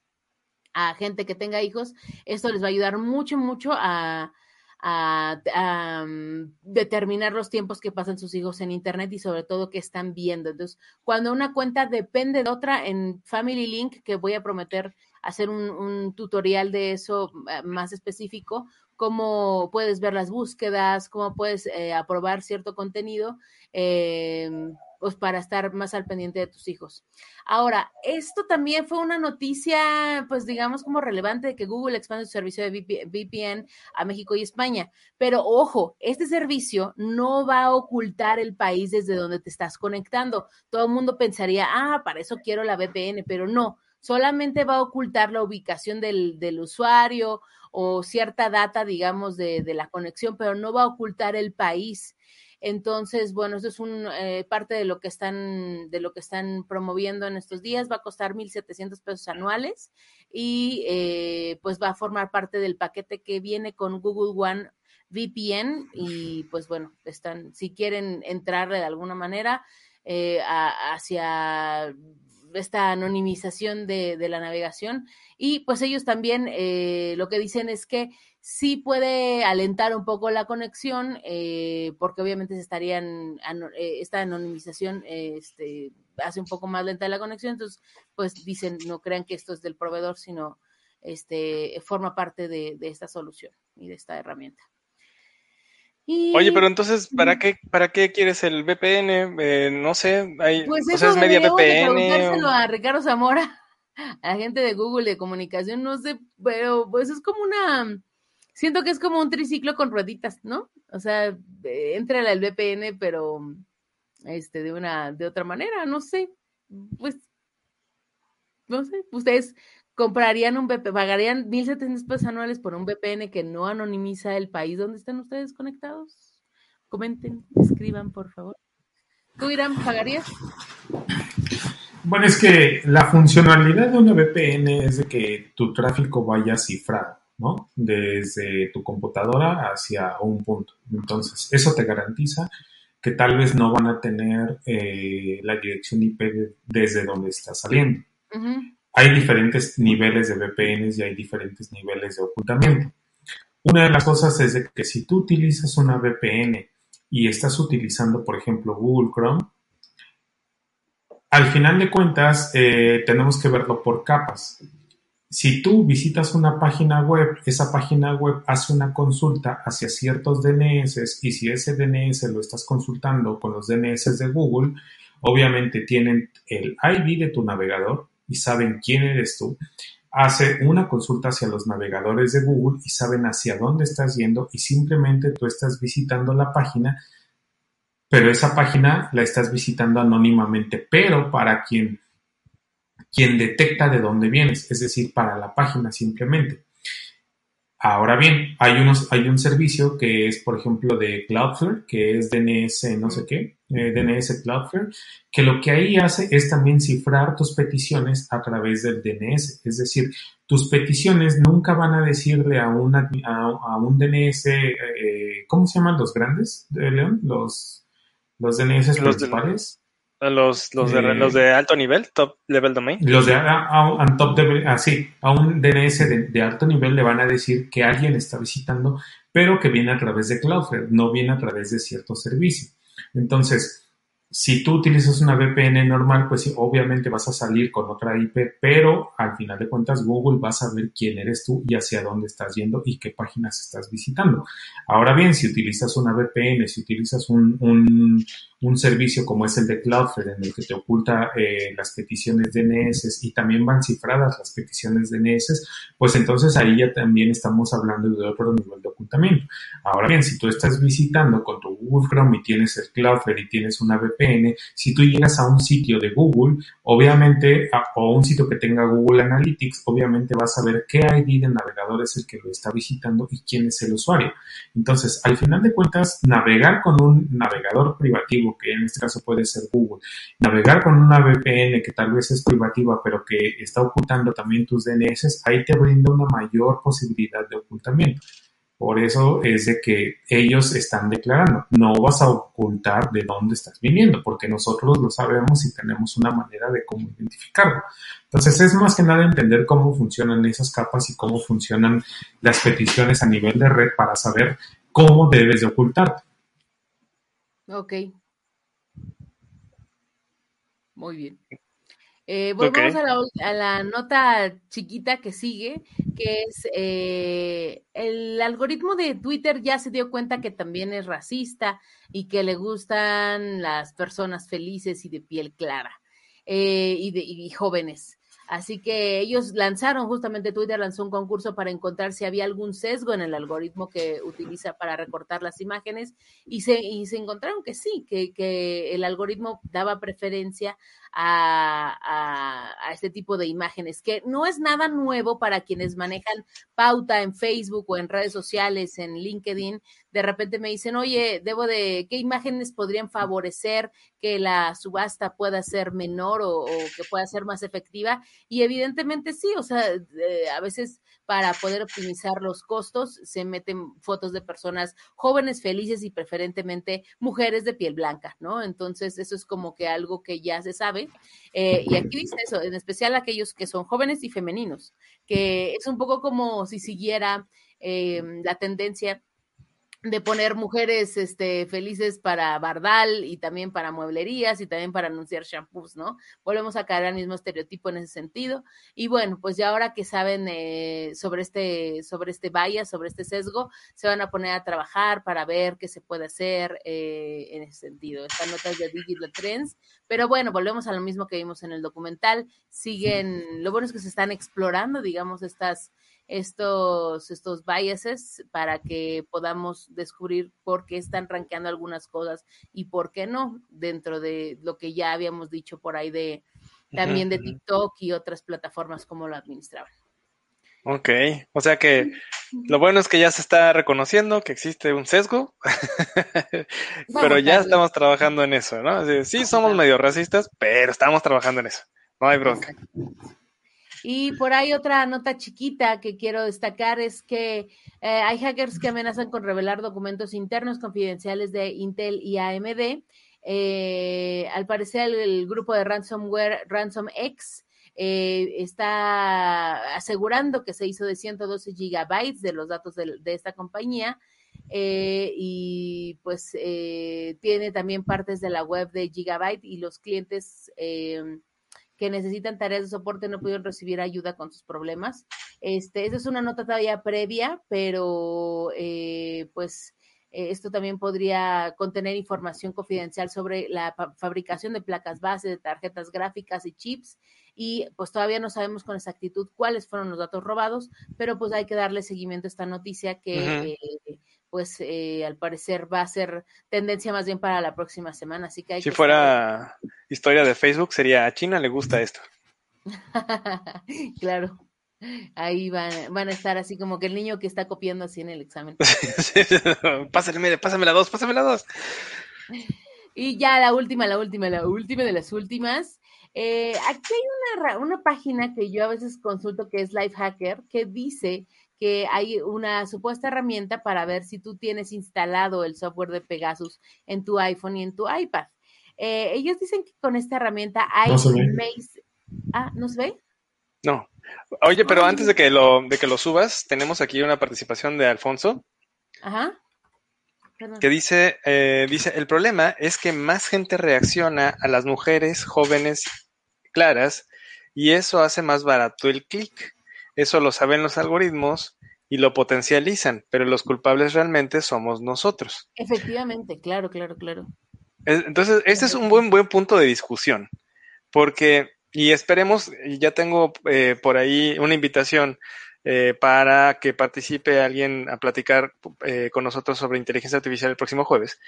a gente que tenga hijos, esto les va a ayudar mucho, mucho a, a, um, determinar los tiempos que pasan sus hijos en Internet y sobre todo qué están viendo. Entonces, cuando una cuenta depende de otra en Family Link, que voy a prometer hacer un, tutorial de eso eh, más específico, cómo puedes ver las búsquedas, cómo puedes eh, aprobar cierto contenido, eh, pues para estar más al pendiente de tus hijos. Ahora, esto también fue una noticia, pues digamos como relevante de que Google expande su servicio de VP- VPN a México y España. Pero ojo, este servicio no va a ocultar el país desde donde te estás conectando. Todo el mundo pensaría, ah, para eso quiero la VPN, pero no. Solamente va a ocultar la ubicación del, del usuario o cierta data, digamos, de, de la conexión, pero no va a ocultar el país. Entonces, bueno, eso es un eh, parte de lo que están de lo que están promoviendo en estos días. Va a costar 1.700 pesos anuales y eh, pues va a formar parte del paquete que viene con Google One VPN y pues bueno, están si quieren entrarle de alguna manera eh, hacia esta anonimización de, de la navegación y pues ellos también eh, lo que dicen es que sí puede alentar un poco la conexión, eh, porque obviamente se estarían, eh, esta anonimización eh, este, hace un poco más lenta la conexión, entonces, pues dicen, no crean que esto es del proveedor, sino este, forma parte de, de esta solución y de esta herramienta. Y, Oye, pero entonces, ¿para qué, para qué quieres el VPN? Eh, no sé, hay, pues o eso sea, es media de VPN. o- a Ricardo Zamora, a la gente de Google de comunicación, no sé, pero pues es como una, siento que es como un triciclo con rueditas, ¿no? O sea, eh, entra el VPN, pero este, de una, de otra manera, no sé, pues, no sé, ustedes comprarían un VPN, pagarían 1.700 pesos anuales por un VPN que no anonimiza el país donde están ustedes conectados. Comenten, escriban, por favor. ¿Tú, Irán, pagarías? Bueno, es que la funcionalidad de una VPN es de que tu tráfico vaya cifrado, ¿no? Desde tu computadora hacia un punto. Entonces, eso te garantiza que tal vez no van a tener eh, la dirección IP desde donde está saliendo. Hay diferentes niveles de VPNs y hay diferentes niveles de ocultamiento. Una de las cosas es de que si tú utilizas una VPN y estás utilizando, por ejemplo, Google Chrome, al final de cuentas eh, tenemos que verlo por capas. Si tú visitas una página web, esa página web hace una consulta hacia ciertos DNS y si ese DNS lo estás consultando con los DNS de Google, obviamente tienen el ID de tu navegador y saben quién eres tú. Hace una consulta hacia los navegadores de Google y saben hacia dónde estás yendo y simplemente tú estás visitando la página pero esa página la estás visitando anónimamente, pero para quien, quien detecta de dónde vienes, es decir, para la página simplemente. Ahora bien, hay, unos, hay un servicio que es, por ejemplo, de Cloudflare, que es DNS no sé qué, DNS Cloudflare, que lo que ahí hace es también cifrar tus peticiones a través del DNS. Es decir, tus peticiones nunca van a decirle a, una, a, un DNS, eh, ¿cómo se llaman los grandes, León? Los los DNS los principales. De, los, los, de, los de alto nivel, top level domain. Los de a, top level, así, a un DNS de, alto nivel le van a decir que alguien está visitando, pero que viene a través de Cloudflare, no viene a través de cierto servicio. Entonces, si tú utilizas una VPN normal, pues obviamente vas a salir con otra IP, pero al final de cuentas Google va a saber quién eres tú y hacia dónde estás yendo y qué páginas estás visitando. Ahora bien, si utilizas una VPN, si utilizas un, un, un servicio como es el de Cloudflare, en el que te oculta eh, las peticiones DNS y también van cifradas las peticiones DNS, pues entonces ahí ya también estamos hablando de otro nivel de ocultamiento. Ahora bien, si tú estás visitando con tu Google Chrome y tienes el Cloudflare y tienes una VPN, si tú llegas a un sitio de Google, obviamente, o un sitio que tenga Google Analytics, obviamente vas a ver qué ID de navegador es el que lo está visitando y quién es el usuario. Entonces, al final de cuentas, navegar con un navegador privativo que en este caso puede ser Google, navegar con una VPN que tal vez es privativa, pero que está ocultando también tus DNS, ahí te brinda una mayor posibilidad de ocultamiento. Por eso es de que ellos están declarando, no vas a ocultar de dónde estás viniendo, porque nosotros lo sabemos y tenemos una manera de cómo identificarlo. Entonces es más que nada entender cómo funcionan esas capas y cómo funcionan las peticiones a nivel de red para saber cómo debes de ocultarte. Ok, muy bien. Eh, volvemos a, la, a, la, nota chiquita que sigue, que es eh, el algoritmo de Twitter ya se dio cuenta que también es racista y que le gustan las personas felices y de piel clara eh, y, de, y jóvenes. Así que ellos lanzaron, justamente Twitter lanzó un concurso para encontrar si había algún sesgo en el algoritmo que utiliza para recortar las imágenes y se, y se encontraron que sí, que, que el algoritmo daba preferencia a, a, este tipo de imágenes, que no es nada nuevo para quienes manejan pauta en Facebook o en redes sociales, en LinkedIn. De repente me dicen, oye, debo de, ¿qué imágenes podrían favorecer que la subasta pueda ser menor o, o que pueda ser más efectiva? Y evidentemente sí, o sea, eh, a veces para poder optimizar los costos se meten fotos de personas jóvenes, felices y preferentemente mujeres de piel blanca, ¿no? Entonces, eso es como que algo que ya se sabe. Eh, y aquí dice eso, en especial aquellos que son jóvenes y femeninos, que es un poco como si siguiera eh, la tendencia de poner mujeres este, felices para bardal y también para mueblerías y también para anunciar shampoos, ¿no? Volvemos a caer al mismo estereotipo en ese sentido. Y bueno, pues ya ahora que saben eh, sobre este, sobre este vaya, sobre este sesgo, se van a poner a trabajar para ver qué se puede hacer eh, en ese sentido. Esta nota es de Digital Trends, Pero bueno, volvemos a lo mismo que vimos en el documental. Siguen, lo bueno es que se están explorando, digamos, estas, estos, estos biases para que podamos descubrir por qué están rankeando algunas cosas y por qué no, dentro de lo que ya habíamos dicho por ahí de también de TikTok y otras plataformas como lo administraban. Ok, o sea que lo bueno es que ya se está reconociendo que existe un sesgo, pero ya estamos trabajando en eso, ¿no? Sí, sí somos medio racistas, pero estamos trabajando en eso. No hay bronca. Y por ahí otra nota chiquita que quiero destacar es que eh, hay hackers que amenazan con revelar documentos internos confidenciales de Intel y AMD. Eh, al parecer el, grupo de ransomware RansomX eh, está asegurando que se hizo de 112 gigabytes de los datos de, esta compañía. Eh, y pues tiene también partes de la web de Gigabyte y los clientes que necesitan tareas de soporte no pudieron recibir ayuda con sus problemas. Este, esa es una nota todavía previa, pero eh, pues eh, esto también podría contener información confidencial sobre la fa- fabricación de placas base, de tarjetas gráficas y chips. Y pues todavía no sabemos con exactitud cuáles fueron los datos robados, pero pues hay que darle seguimiento a esta noticia que eh, pues eh, al parecer va a ser tendencia más bien para la próxima semana. Así que hay Si que fuera historia de Facebook, sería a China le gusta esto. claro. Ahí van, van a estar así como que el niño que está copiando así en el examen. pásame, pásame la dos, pásame la dos. Y ya la última, la última, la última de las últimas. Eh, aquí hay una, una página que yo a veces consulto que es Lifehacker, que dice que hay una supuesta herramienta para ver si tú tienes instalado el software de Pegasus en tu iPhone y en tu iPad. Eh, ellos dicen que con esta herramienta hay No Ah, ¿no se ve? No. Oye, pero antes de que lo, de que lo subas, tenemos aquí una participación de Alfonso Ajá. Perdón. que dice, eh, dice, el problema es que más gente reacciona a las mujeres jóvenes claras y eso hace más barato el clic. Eso lo saben los algoritmos y lo potencializan, pero los culpables realmente somos nosotros. Efectivamente, claro, claro, claro. Es- Entonces, este es un buen, buen punto de discusión, porque, y esperemos, ya tengo eh, por ahí una invitación eh, para que participe alguien a platicar eh, con nosotros sobre inteligencia artificial el próximo jueves.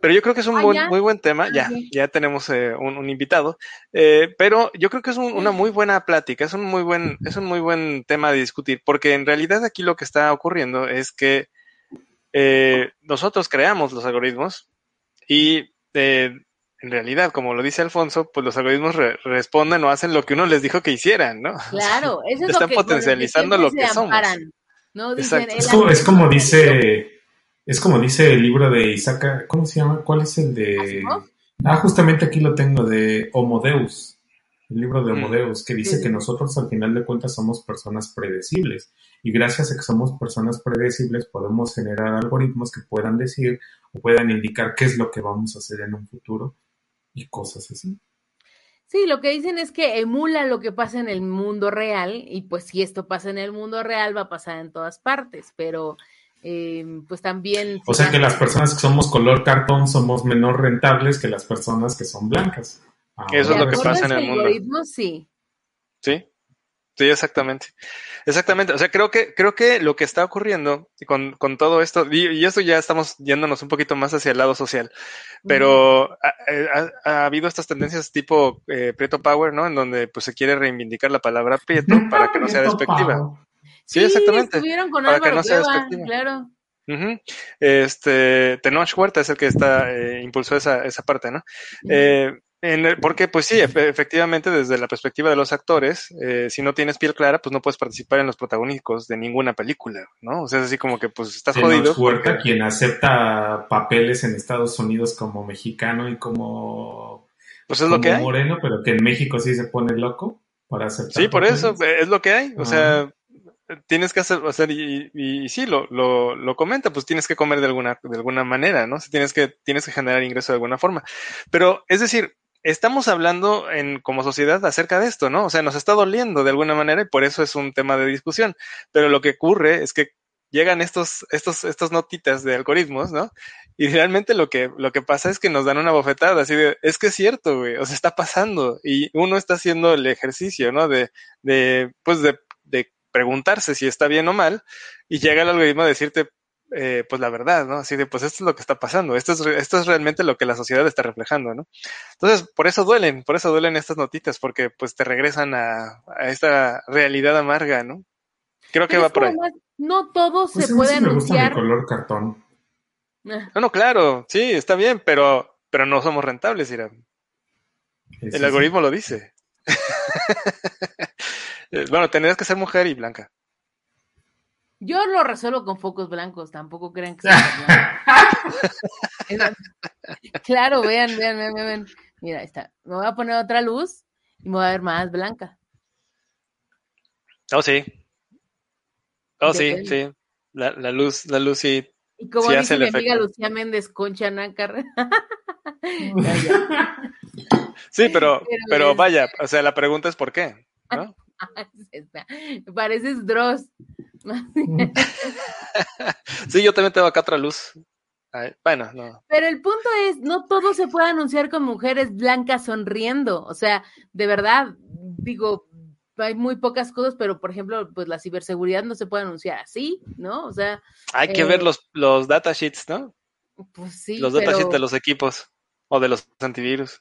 Pero yo creo que es un Ah, buen, ¿ya? muy buen tema, ya, Ok. ya tenemos eh, un, un invitado, eh, pero yo creo que es un- una muy buena plática, es un muy buen, es un muy buen tema de discutir, porque en realidad aquí lo que está ocurriendo es que eh, nosotros creamos los algoritmos y eh, en realidad, como lo dice Alfonso, pues los algoritmos re- responden o hacen lo que uno les dijo que hicieran, ¿no? Claro, eso es están lo que, potencializando lo que se somos. amparan, ¿no? Dicen, Es como, es como dice, es como dice el libro de Isaac, ¿cómo se llama? ¿Cuál es el de? ¿Asimov? Ah, justamente aquí lo tengo, de Homo Deus, el libro de Homo Mm. Que dice que nosotros al final de cuentas somos personas predecibles. Y gracias a que somos personas predecibles podemos generar algoritmos que puedan decir o puedan indicar qué es lo que vamos a hacer en un futuro y cosas así. Sí, lo que dicen es que emula lo que pasa en el mundo real y pues si esto pasa en el mundo real va a pasar en todas partes, pero eh, pues también... O sea que las personas que somos color cartón somos menos rentables que las personas que son blancas. Eso es lo que pasa en el mundo. sí. Sí, sí, exactamente. Exactamente. O sea, creo que, creo que lo que está ocurriendo con, con todo esto, y, y esto ya estamos yéndonos un poquito más hacia el lado social, pero ha, ha- ha habido estas tendencias tipo eh, Prieto Power, ¿no? En donde pues se quiere reivindicar la palabra Prieto para que no sea despectiva. Sí, exactamente. estuvieron con Para que Álvaro no sea Cueva, despectiva. claro. Ujú. Este, Tenoch Huerta es el que está, eh, impulsó esa, esa parte, ¿no? Eh, en el- porque, pues sí, efe- efectivamente, desde la perspectiva de los actores, eh, si no tienes piel clara, pues no puedes participar en los protagónicos de ninguna película, ¿no? O sea, es así como que, pues, estás Tenoch jodido. Huerta, porque- quien acepta papeles en Estados Unidos como mexicano y como, Pues es lo como que hay. moreno, pero que en México sí se pone loco para aceptar Sí, por eso, papeles. es lo que hay. O sea, tienes que hacer, sea, y, y, sí, lo, lo, lo comenta, pues tienes que comer de alguna, de alguna manera, ¿no? Sea, tienes que, tienes que generar ingreso de alguna forma. Pero, es decir, estamos hablando en, como sociedad acerca de esto, ¿no? O sea, nos está doliendo de alguna manera y por eso es un tema de discusión. Pero lo que ocurre es que llegan estos, estos, estas notitas de algoritmos, ¿no? Y realmente lo que, lo que pasa es que nos dan una bofetada, así de, es que es cierto, güey, o sea, está pasando. Y uno está haciendo el ejercicio, ¿no? De, de, pues de preguntarse si está bien o mal, y llega el algoritmo a decirte, eh, pues la verdad, ¿no? Así de, pues esto es lo que está pasando, esto es, esto es realmente lo que la sociedad está reflejando, ¿no? Entonces, por eso duelen, por eso duelen estas notitas, porque pues te regresan a, a esta realidad amarga, ¿no? Creo que Pero va por ahí. además no todo Pues se puede sí me gusta mi anunciar. color cartón. Ah, No, no, claro, sí, está bien, pero, pero no somos rentables. Sí, El sí, algoritmo lo dice. Eh, bueno, tendrías que ser mujer y blanca. Yo lo resuelvo con focos blancos, tampoco crean que sea blanco. Claro, vean, vean, vean, vean. Mira, ahí está. Me voy a poner otra luz y me voy a ver más blanca. Oh, sí. Oh, sí, sí. La, la luz, la luz sí. Y como Sí dice hace mi amiga efecto. Lucía Méndez, concha nácar. Sí, pero, Pero pero vaya, o sea, la pregunta es por qué, ¿no? Pareces Dross. Sí, yo también tengo acá otra luz. Bueno, no. Pero el punto es, no todo se puede anunciar con mujeres blancas sonriendo. O sea, de verdad, digo, hay muy pocas cosas, pero por ejemplo, pues la ciberseguridad no se puede anunciar así, ¿no? O sea, Hay que Eh, ver los, los datasheets, ¿no? pues sí, los pero, datasheets de los equipos o de los antivirus.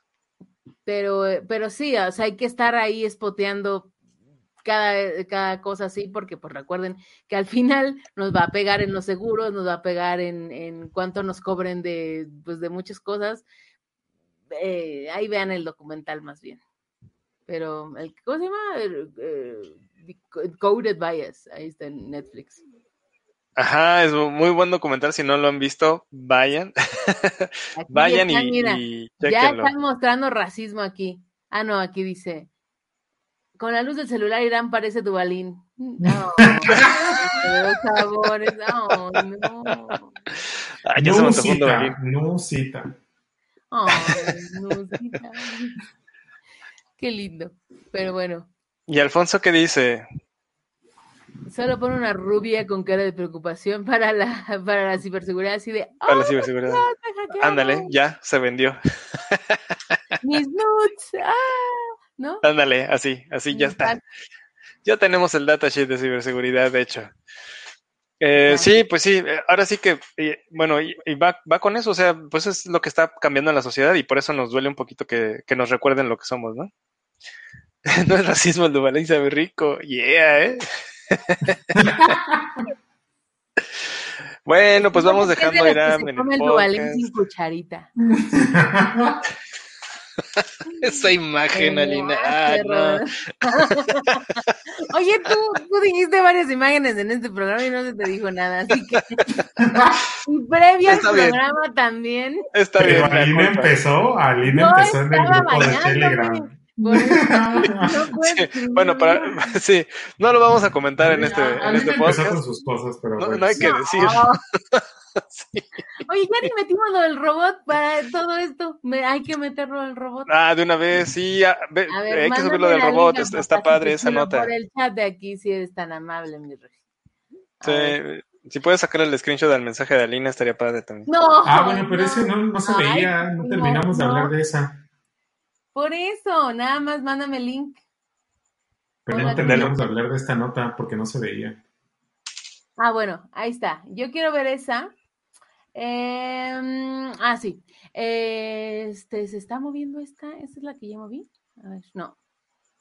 pero, pero sí, o sea, hay que estar ahí espoteando cada, cada cosa así, porque pues recuerden que al final nos va a pegar en los seguros, nos va a pegar en, en cuánto nos cobren de, pues, de muchas cosas. Eh, ahí vean el documental más bien. Pero, el, ¿cómo se llama? Eh, Coded Bias, ahí está en Netflix. Ajá, es muy buen documental. Si no lo han visto, vayan. Vayan está, y, mira, y ya están mostrando racismo aquí. Ah, no, aquí dice. Con la luz del celular Irán parece Dubalín. No, los sabores, no, no. Ah, ya se Nusita, Duvalín. Nusita. Ay, Nusita. Qué lindo. Pero bueno, ¿Y Alfonso qué dice? solo pone una rubia con cara de preocupación para la, para la ciberseguridad, así de. Para la ¡Oh, ciberseguridad. Ándale, ya se vendió. Mis nudes. ¡Ah! ¿No? Ándale, así, así ya está. Ya tenemos el datasheet de ciberseguridad, de hecho. Eh, sí, pues sí, eh, ahora sí que, bueno, y, y va, va con eso, o sea, pues es lo que está cambiando en la sociedad y por eso nos duele un poquito que, que nos recuerden lo que somos, ¿no? no es racismo, el Duvalín sabe rico, yeah, ¿eh? bueno, pues vamos dejando ir a se en come el Dubalín sin cucharita. Esa imagen, Alina. Ah, no. Oye, tú, tú dijiste varias imágenes en este programa y no se te dijo nada, así que. y previo al bien. programa también. Está Pero bien, culpa. empezó, Aline No empezó en el grupo de. Telegram. Por eso no puedes Sí, bueno, para, sí, no lo vamos a comentar en este, en este podcast. con sus cosas, pero No, bueno, no hay que decir. Sí. Oye, ya ni metimos lo del robot para todo esto. Me, hay que meterlo al robot. Ah, de una vez, sí, ve- A ver, hay que subirlo del robot, liga, está, padre esa nota. Por el chat de aquí, si eres tan amable, mi rey. A Sí, ver. si puedes sacar el screenshot del mensaje de Alina, estaría padre también. No. Ah, bueno, pero ese no, no se veía, no no, terminamos de no. hablar de esa. Por eso, nada más mándame el link. Pero no terminamos de hablar de esta nota porque no se veía. Ah, bueno, ahí está. Yo quiero ver esa. Em, ah, sí. Este, ¿se está moviendo esta? ¿Esta es la que ya moví? A ver, no.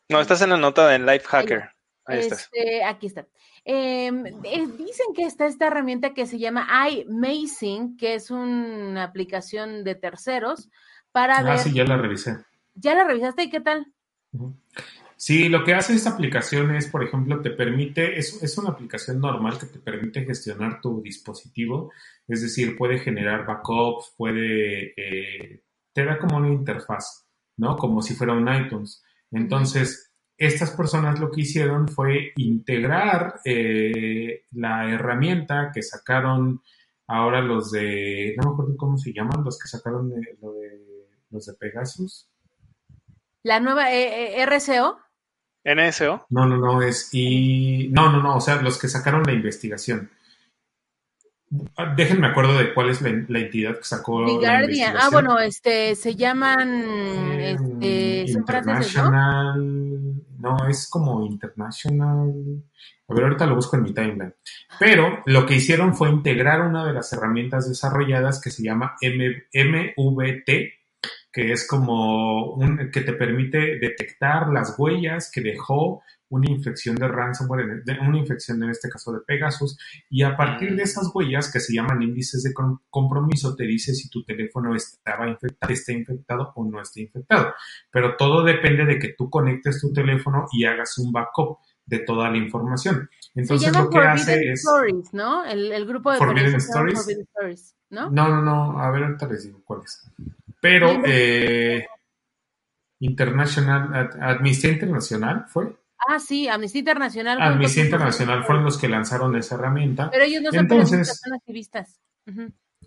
No, estás en la nota de Life Hacker. Ahí estás. Este, aquí está. Em, eh, dicen que está esta herramienta que se llama iMazing, que es una aplicación de terceros para Ah, ver. sí, ya la revisé. ¿Ya la revisaste y qué tal? Sí, lo que hace esta aplicación es, por ejemplo, te permite, es, es una aplicación normal que te permite gestionar tu dispositivo, es decir, puede generar backups, puede, eh, te da como una interfaz, ¿no? Como si fuera un iTunes. Entonces, estas personas lo que hicieron fue integrar eh, la herramienta que sacaron ahora los de, no me acuerdo cómo se llaman, los que sacaron de, lo de, los de Pegasus. La nueva eh, eh, RCO. NSO. No, no, no, es y no, no, no, o sea, los que sacaron la investigación. ah, déjenme acuerdo de cuál es la, la entidad que sacó. The la Guardian. Ah, investigación. bueno, este, se llaman, Eh, este. International, no, es como International. A ver, ahorita lo busco en mi timeline. Pero lo que hicieron fue integrar una de las herramientas desarrolladas que se llama M- MVT, que es como un, que te permite detectar las huellas que dejó una infección de ransomware, una infección en este caso de Pegasus, y a partir de esas huellas que se llaman índices de com- compromiso, te dice si tu teléfono estaba infectado, está infectado o no está infectado. Pero todo depende de que tú conectes tu teléfono y hagas un backup de toda la información. Se Entonces llama lo que hace es... Stories, ¿no? El, el grupo de Forbidden Stories. Forbidden Stories, ¿no? No, no, no, a ver, ahorita les digo cuál es. Pero eh, International, Amnistía Internacional fue. Ah, sí, Amnistía Internacional. Amnistía Internacional fueron los que lanzaron esa herramienta. Pero ellos no son Entonces- son activistas.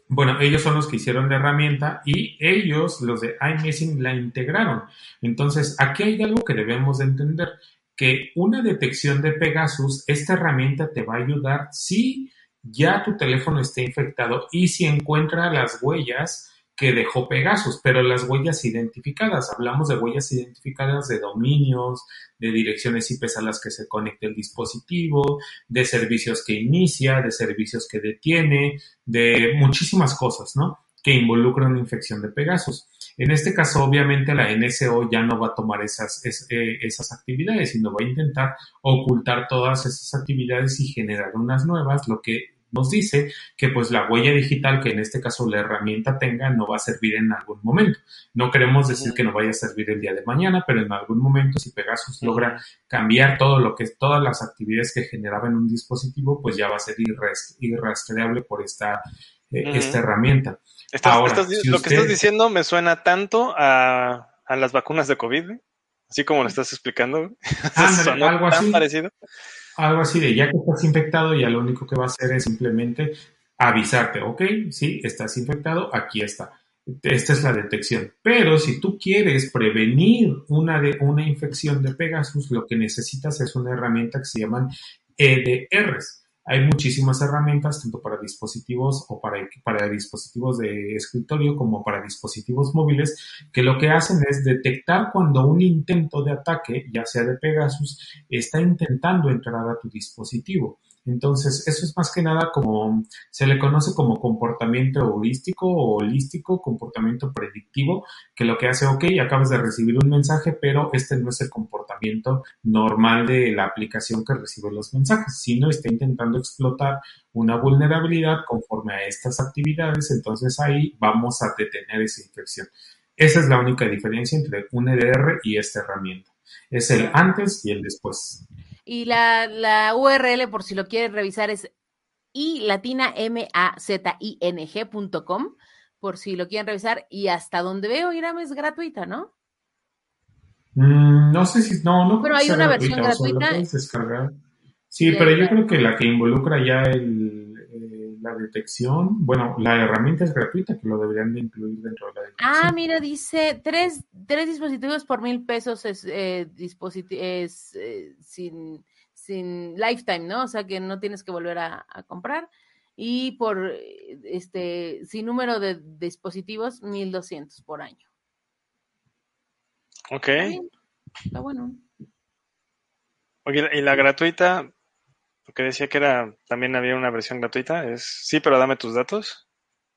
Bueno, ellos son los que hicieron la herramienta y ellos, los de iMessing, la integraron. Entonces, aquí hay algo que debemos de entender, que una detección de Pegasus, esta herramienta te va a ayudar si ya tu teléfono está infectado y si encuentra las huellas que dejó Pegasus, pero las huellas identificadas. Hablamos de huellas identificadas de dominios, de direcciones IP a las que se conecta el dispositivo, de servicios que inicia, de servicios que detiene, de muchísimas cosas, ¿no? Que involucran una infección de Pegasus. En este caso, obviamente, la NSO ya no va a tomar esas, es- eh, esas actividades, sino va a intentar ocultar todas esas actividades y generar unas nuevas, lo que nos dice que pues la huella digital que en este caso la herramienta tenga no va a servir en algún momento. No queremos decir que no vaya a servir el día de mañana, pero en algún momento si Pegasus logra cambiar todo lo que es todas las actividades que generaba en un dispositivo, pues ya va a ser irrastreable por esta, eh, esta herramienta. Estás- Ahora, estás- si lo que estás diciendo me suena tanto a, a las vacunas de COVID, ¿eh? así como lo estás explicando. Algo tan así. parecido. Algo así de ya que estás infectado, ya lo único que va a hacer es simplemente avisarte, ok, sí, estás infectado, aquí está. Esta es la detección. Pero si tú quieres prevenir una, de, una infección de Pegasus, lo que necesitas es una herramienta que se llaman EDRs. Hay muchísimas herramientas, tanto para dispositivos o para, dispositivos de escritorio como para dispositivos móviles, que lo que hacen es detectar cuando un intento de ataque, ya sea de Pegasus, está intentando entrar a tu dispositivo. Entonces, eso es más que nada como se le conoce como comportamiento heurístico o holístico, comportamiento predictivo, que lo que hace, ok, acabas de recibir un mensaje, pero este no es el comportamiento normal de la aplicación que recibe los mensajes, sino está intentando explotar una vulnerabilidad conforme a estas actividades, entonces ahí vamos a detener esa infección. Esa es la única diferencia entre un EDR y esta herramienta. Es el antes y el después. Y la, la URL, por si lo quieres revisar, es i latina m a z i n g punto com, por si lo quieren revisar. Y hasta donde veo, Iram es gratuita, ¿no? Mm, no sé si, no, no que hay una versión gratuita, o sea, gratuita. descargar. Sí, Sí, pero yo creo que la que involucra ya el, la detección, bueno, la herramienta es gratuita, que lo deberían de incluir dentro de la detección. Ah, mira, dice tres, tres dispositivos por mil pesos es, eh, es eh, sin, sin lifetime, ¿no? O sea que no tienes que volver a, a comprar. Y por este, sin número de dispositivos, 1200 por año. Ok. Está bueno. Oye, y la gratuita, porque decía que era, también había una versión gratuita, es sí, pero dame tus datos.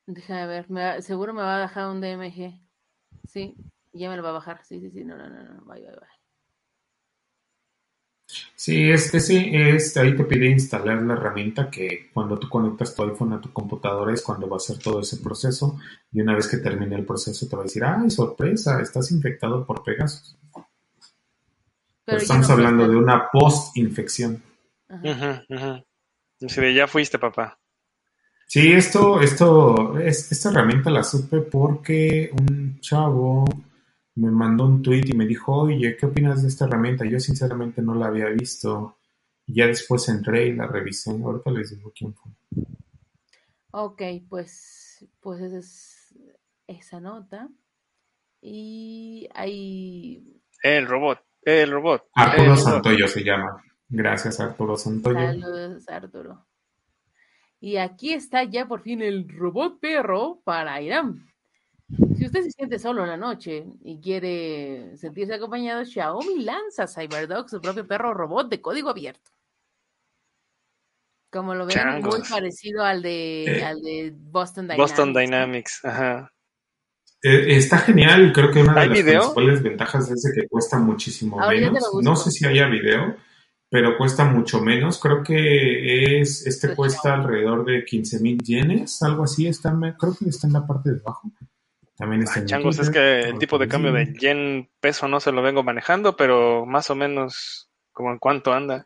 Déjame ver, me va- seguro me va a bajar un DMG. Sí, ya me lo va a bajar. Sí, sí, sí, no, no, no, no, bye, bye, bye. Sí, este sí, es, ahí te pide instalar la herramienta que cuando tú conectas tu iPhone a tu computadora es cuando va a hacer todo ese proceso y una vez que termine el proceso te va a decir, ay, sorpresa, estás infectado por Pegasus. Pero, estamos no hablando de una post-infección. Ajá. Así de, ya fuiste, papá. Sí, esto, esto, es- esta herramienta la supe porque un chavo me mandó un tweet y me dijo, oye, ¿qué opinas de esta herramienta? Yo sinceramente no la había visto. Y ya después entré y la revisé. Ahorita les digo quién fue. Ok, pues, pues esa es esa nota. Y hay El robot, el robot. Arturo robot. Santoyo se llama. Gracias, Arturo Santoyo. saludos, Arturo. Y aquí está ya por fin el robot perro para Irán. Si usted se siente solo en la noche y quiere sentirse acompañado, Xiaomi lanza CyberDog, su propio perro robot de código abierto. Como lo ven, Changos. muy parecido al de, Eh, al de Boston Dynamics. Boston Dynamics, ajá. Eh, está genial creo que una de ¿Hay las video? principales ventajas es de que cuesta muchísimo Ahorita te menos. No sé si haya video, pero cuesta mucho menos. Creo que es este Pues cuesta alrededor de 15 mil yenes, algo así. Está, creo que está en la parte de abajo. También está Ay, en changos, es que el tipo de cambio de yen peso no se lo vengo manejando, pero más o menos como en cuánto anda.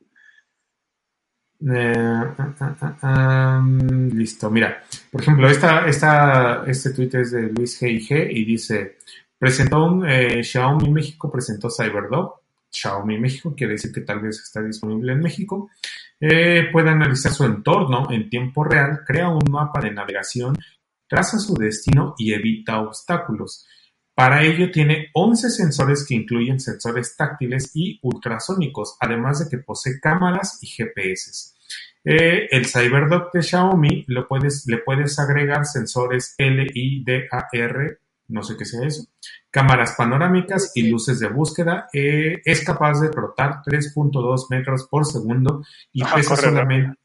Eh, ah, ah, ah, mm, listo, mira, por ejemplo, esta, esta, este tweet es de Luis G&G y dice, presentó un, eh, Xiaomi México presentó CyberDog, Xiaomi México quiere decir que tal vez está disponible en México, Eh, puede analizar su entorno en tiempo real, crea un mapa de navegación, traza su destino y evita obstáculos. Para ello tiene 11 sensores que incluyen sensores táctiles y ultrasónicos, además de que posee cámaras y GPS. Eh, el CyberDog de Xiaomi lo puedes, le puedes agregar sensores LIDAR, no sé qué sea eso, cámaras panorámicas y luces de búsqueda. Eh, es capaz de trotar 3.2 metros por segundo y Ah, pesa corre solamente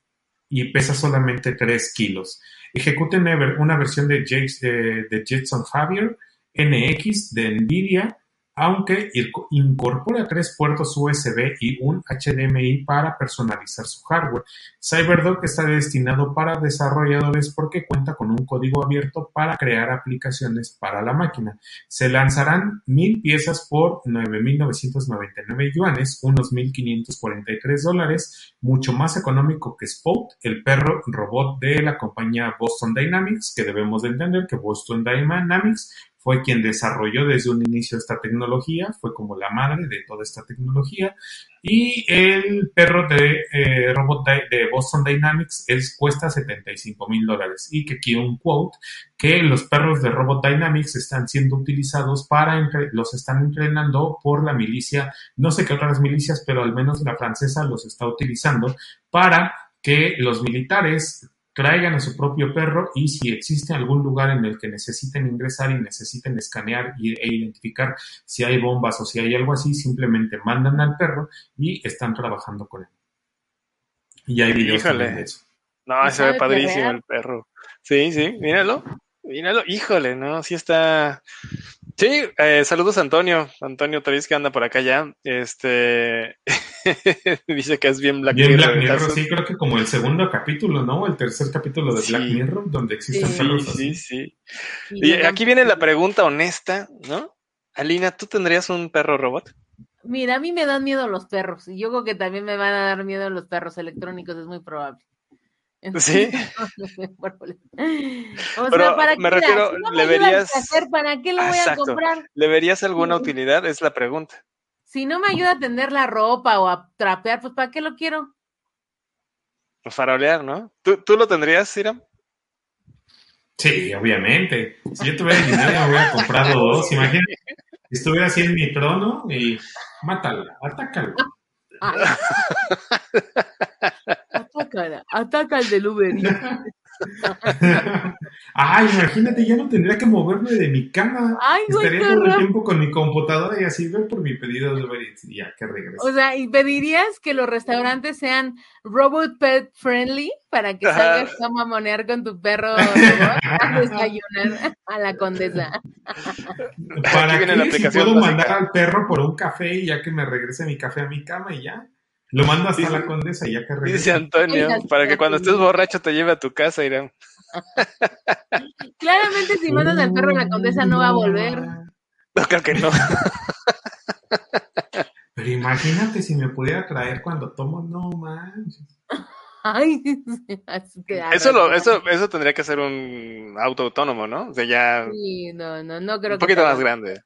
y pesa solamente 3 kilos. Ejecuta una, ver- una versión de, de Jetson Javier NX de NVIDIA, aunque inco- incorpora tres puertos USB y un HDMI para personalizar su hardware. CyberDog está destinado para desarrolladores porque cuenta con un código abierto para crear aplicaciones para la máquina. Se lanzarán mil piezas por 9.999 yuanes, unos 1.543 dólares, mucho más económico que Spot, el perro robot de la compañía Boston Dynamics, que debemos de entender que Boston Dynamics fue quien desarrolló desde un inicio esta tecnología, fue como la madre de toda esta tecnología. Y el perro de eh, robot de, Boston Dynamics es, cuesta 75 mil dólares. Y que aquí un quote, que los perros de Robot Dynamics están siendo utilizados para, los están entrenando por la milicia, no sé qué otras milicias, pero al menos la francesa los está utilizando para que los militares traigan a su propio perro y si existe algún lugar en el que necesiten ingresar y necesiten escanear y- e identificar si hay bombas o si hay algo así, simplemente mandan al perro y están trabajando con él. Y hay videos de eso. No, ¿Y se ve padrísimo el perro. Sí, sí, míralo. Míralo. Híjole, no, sí está. Sí, eh, saludos a Antonio. Antonio Toriz que anda por acá ya. Este dice que es bien Black Bien Mirror. Black Mirror, sí, creo que como el segundo capítulo, ¿no? El tercer capítulo de Black. Mirror, donde existen Sí, perros Sí, así. sí, sí. Y aquí viene la pregunta honesta, ¿no? Alina, ¿tú tendrías un perro robot? Mira, a mí me dan miedo los perros y yo creo que también me van a dar miedo los perros electrónicos, es muy probable. Sí. o sea, Pero ¿para me qué? refiero, Si no me le ayuda a verías- hacer, ¿para qué lo voy Exacto. a comprar? ¿Le verías alguna Sí. utilidad? Es la pregunta. Si no me ayuda a tender la ropa o a trapear, pues ¿para qué lo quiero? Farolear, ¿no? ¿Tú, tú lo tendrías, Siram? Sí, obviamente. Si yo tuviera dinero, me hubiera comprado dos. Imagínate, si estuviera así en mi trono y. Ay. Atácala, ataca al del Uber. Ay, imagínate, ya no tendría que moverme de mi cama. Ay, güey, Estaría todo el tiempo con mi computadora y así ver por mi pedido de Uber Eats y ya que regreso. O sea, ¿y pedirías que los restaurantes sean robot pet friendly para que salgas a mamonear con tu perro robot a desayunar a la condesa? ¿Para la Si aplicación puedo básica. mandar al perro por un café y ya que me regrese mi café a mi cama y ya. Lo mando hasta Dice- la condesa y ya que Dice regrese. Antonio, para que cuando estés borracho te lleve a tu casa, Irán. Claramente si mandas al perro a la condesa no va a volver. No, creo que no. Pero imagínate si me pudiera traer cuando tomo, no manches. Ay, que Eso, lo, eso, eso tendría que ser un auto autónomo, ¿no? O sea, ya Sí, no, no, no creo un que poquito más grande.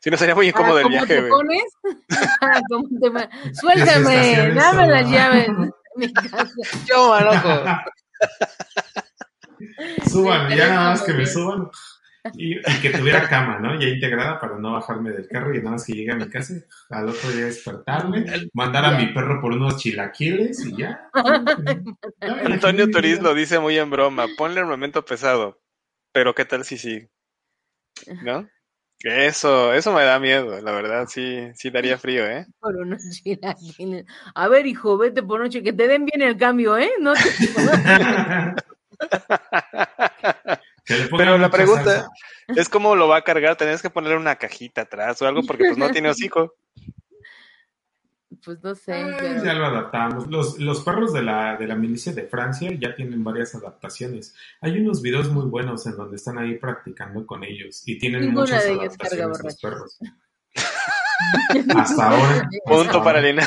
Si no, sería muy incómodo el cómo viaje, te güey. pones, te suéltame, dame las llaves. de Mi casa. Yo, manojo. Suban, ya nada más que me suban. Y, y que tuviera cama, ¿no? Ya integrada para no bajarme del carro y nada más que llegue a mi casa, al otro día despertarme, mandar a mi perro por unos chilaquiles y ya. Antonio Toriz lo dice muy en broma, ponle armamento pesado, pero ¿qué tal si sí? ¿No? Eso, eso me da miedo, la verdad, sí, sí daría frío, ¿eh? Por unos chilaquiles. A ver, hijo, vete por noche, que te den bien el cambio, ¿eh? No te... Pero la pregunta salsa. es cómo lo va a cargar, tenés que ponerle una cajita atrás o algo porque pues no tiene hocico. Pues no sé. Ay, pero- ya lo adaptamos. Los, los perros de la, de la milicia de Francia ya tienen varias adaptaciones. Hay unos videos muy buenos en donde están ahí practicando con ellos y tienen Ninguna muchas de adaptaciones los perros. Hasta ahora. Punto para Lina.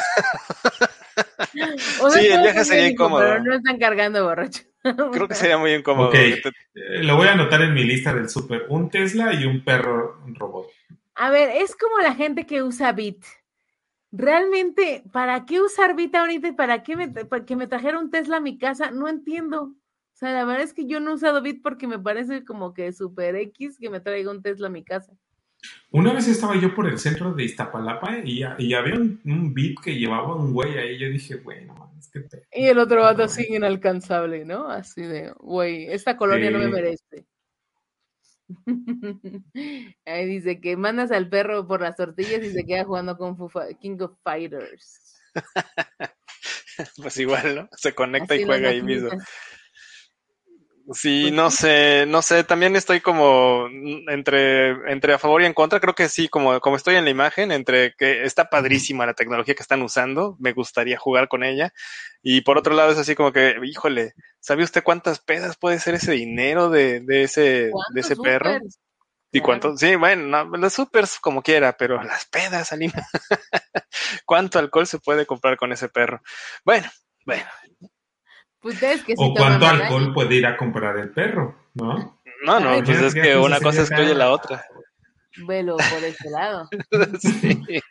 O sea, Sí, el viaje sería incómodo. Pero no están cargando borracho. Creo que sería muy incómodo. Ok. que te- Eh, lo voy a anotar en mi lista del súper. Un Tesla y un perro robot. A ver, es como la gente que usa Bit. Realmente, ¿para qué usar Bit ahorita y para qué me, para que me trajera un Tesla a mi casa? No entiendo. O sea, la verdad es que yo no he usado Bit porque me parece como que super X que me traiga un Tesla a mi casa. Una vez estaba yo por el centro de Iztapalapa y, y había un, un beat que llevaba un güey ahí. Yo dije, bueno, es que te... Y el otro vato así inalcanzable, ¿no? Así de, güey, esta colonia no me merece. Ahí dice que mandas al perro por las tortillas y se queda jugando con King of Fighters. Pues igual, ¿no? Se conecta Así y juega ahí mismo. Sí, Pues no sé, no sé, también estoy como entre, entre a favor y en contra, creo que sí, como, como estoy en la imagen, entre que está padrísima la tecnología que están usando, me gustaría jugar con ella, y por otro lado es así como que, híjole, ¿sabe usted cuántas pedas puede ser ese dinero de, de ese, de ¿Cuántos ese perro? supers? ¿Y cuánto? Sí, bueno, no, los supers como quiera, pero las pedas, Alina. ¿Cuánto alcohol se puede comprar con ese perro? Bueno, bueno, Pues que O cuánto alcohol puede ir a comprar el perro, ¿no? no, no, Ay, pues es que una cosa excluye la otra. Velo por este lado. Sí.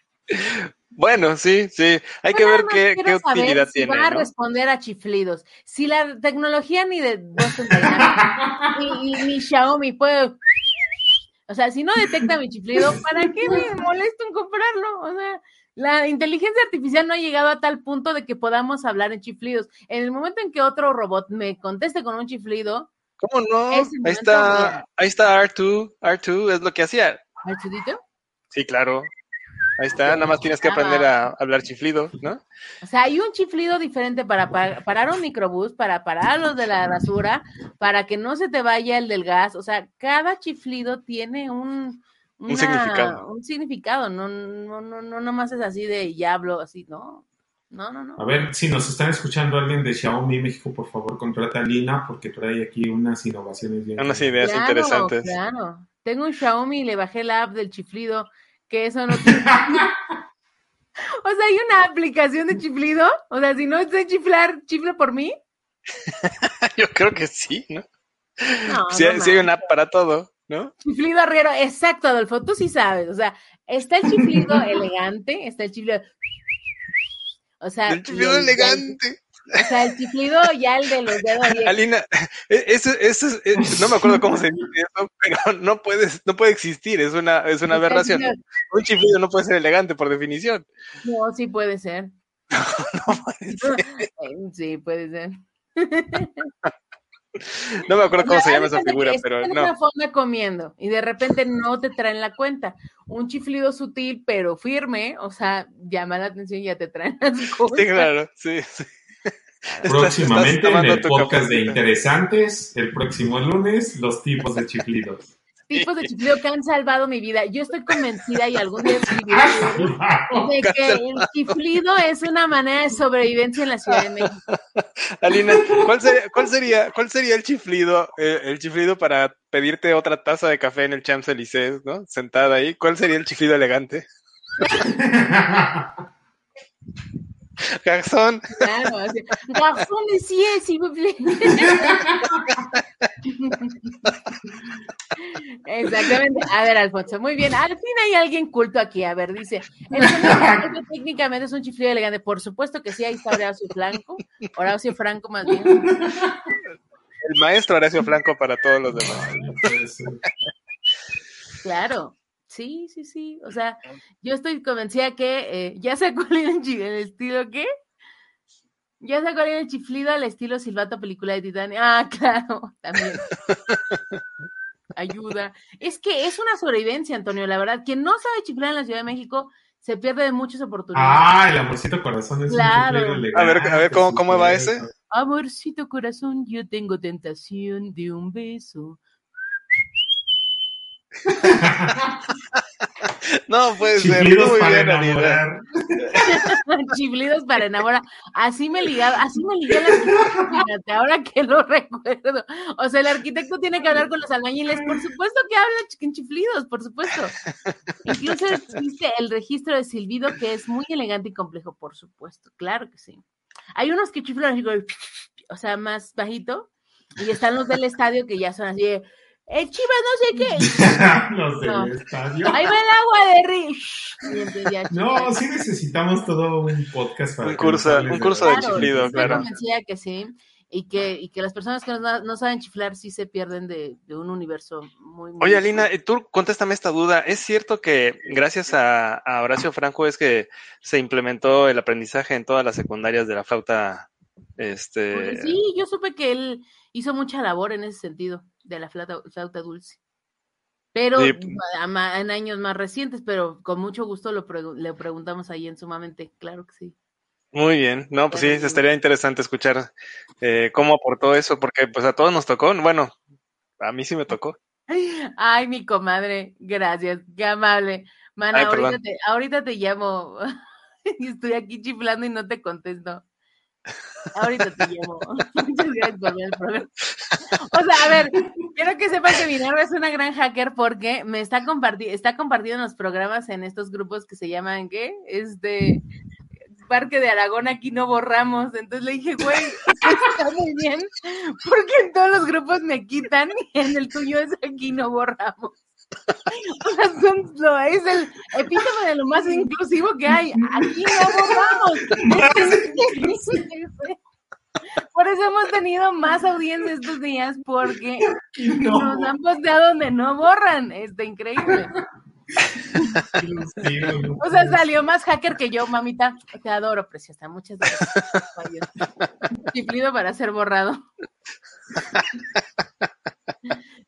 Bueno, sí, sí. Hay que ver qué, qué saber utilidad si tiene, va a ¿no? responder a chiflidos. Si la tecnología ni de Boston ni- ni Xiaomi puede. O sea, si no detecta mi chiflido, ¿para qué me molesto en comprarlo? O sea, la inteligencia artificial no ha llegado a tal punto de que podamos hablar en chiflidos. En el momento en que otro robot me conteste con un chiflido, ¿Cómo no? Ahí está, ahí está R2, R2 es lo que hacía. Archudito, Sí, claro. Ahí está, nada más tienes que aprender a hablar chiflido, ¿no? O sea, hay un chiflido diferente para pa- parar un microbús, para parar los de la basura, para que no se te vaya el del gas. O sea, cada chiflido tiene un, Un significado. Un significado, no, no, no, no nomás es así de ya hablo así, no. No, no, no. A ver, si nos están escuchando alguien de Xiaomi México, por favor, contrata a Lina porque trae aquí unas innovaciones bien. Unas ideas interesantes. Claro. Tengo un Xiaomi y le bajé la app del chiflido, que eso no tiene. o sea, hay una aplicación de chiflido. O sea, si no sé chiflar, chifla por mí. Yo creo que sí, ¿no? No, Sí, no hay- sí hay una app para todo, ¿no? Chiflido arriero, exacto, Adolfo, tú sí sabes. O sea, está el chiflido elegante, está el chiflido. O sea, El chiflido el- elegante. O sea, el chiflido ya el de los dedos. Alina, e- eso, eso es- es- no me acuerdo cómo se dice eso, pero no puedes, no puede existir, es una, es una aberración. Un chiflido no puede ser elegante por definición. No, sí puede ser. No puede ser. Sí, puede ser. No me acuerdo cómo se llama esa figura, pero estás en no. una fonda comiendo y de repente no te traen la cuenta. Un chiflido sutil pero firme, o sea, llama la atención y ya te traen las cosas. Sí, claro, sí, sí. Estás- Próximamente estás en tomando el podcast de interesantes, el próximo lunes, los tipos de chiflidos. Tipos de chiflido que han salvado mi vida. Yo estoy convencida y algún día escribiré de que el chiflido es una manera de sobrevivencia en la Ciudad de México. Alina, ¿cuál sería, cuál sería, cuál sería el chiflido, eh, el chiflido para pedirte otra taza de café en el Champs Élysées, ¿no? Sentada ahí. ¿Cuál sería el chiflido elegante? Garzón. Claro, así. Monsieur, s'il vous plaît. Exactamente. A ver, Alfonso, muy bien. Al fin hay alguien culto aquí. A ver, dice, el sonido técnicamente es un chiflido elegante. Por supuesto que sí, ahí está Horacio Franco. Horacio Franco, más bien. El maestro Horacio Franco para todos los demás. Claro, sí, sí, sí. O sea, yo estoy convencida que eh, ya sé cuál era el, estilo, ¿qué? Ya sé cuál era el chiflido al estilo Silvato, película de Titanic. Ah, claro, también. Ayuda. Es que es una sobrevivencia, Antonio, la verdad. Quien no sabe chiflar en la Ciudad de México se pierde de muchas oportunidades. Ah, el amorcito corazón es Claro. un chiflido elegante. A ver, a ver, ¿cómo- cómo va ese? Amorcito corazón, yo tengo tentación de un beso. No puede ser. Chiflidos Muy para bien, enamorar. Chiflidos para enamorar. Así me ligaba, así me ligué al arquitecto, fíjate, ahora que lo recuerdo. O sea, el arquitecto tiene que hablar con los albañiles, por supuesto que habla en chiflidos, por supuesto. Incluso existe el registro de silbido que es muy elegante y complejo, por supuesto, claro que sí. Hay unos que chiflan así, como, o sea, más bajito, y están los del estadio que ya son así de, eh, chivas no sé qué. Del No. estadio. Ahí va el agua de ya No, sí necesitamos todo un podcast para Un curso- un curso de chiflido, claro. convencida que sí. Y que, y que las personas que no, no saben chiflar sí se pierden de, de un universo muy, muy Oye, Alina, tú contéstame esta duda. ¿Es cierto que gracias a, a Horacio Franco es que se implementó el aprendizaje en todas las secundarias de la flauta? Este, Pues sí, yo supe que él hizo mucha labor en ese sentido, de la flauta, flauta dulce. Pero Sí. en años más recientes, pero con mucho gusto lo pregu- le preguntamos ahí en Sumamente, claro que sí. Muy bien, no, pues sí, estaría interesante escuchar eh, cómo aportó eso, porque pues a todos nos tocó, bueno, a mí sí me tocó. Ay, mi comadre, gracias, qué amable. Mana, Ay, ahorita te, ahorita te llamo. y Estoy aquí chiflando y no te contesto. Ahorita te llamo. Muchas gracias por ver el programa. O sea, a ver, quiero que sepan que Minerva es una gran hacker porque me está compartiendo, está compartiendo los programas en estos grupos que se llaman, ¿qué? Este Parque de Aragón, aquí no borramos. Entonces le dije, güey, está muy bien, porque en todos los grupos me quitan y en el tuyo es aquí no borramos. O sea, son- lo- es el epítome de lo más inclusivo que hay. Aquí no borramos. Por eso hemos tenido más audiencia estos días, porque No. nos han posteado donde no borran. Está increíble. O sea, salió más hacker que yo, mamita. Te adoro, preciosa. Muchas gracias. Chiflido para ser borrado.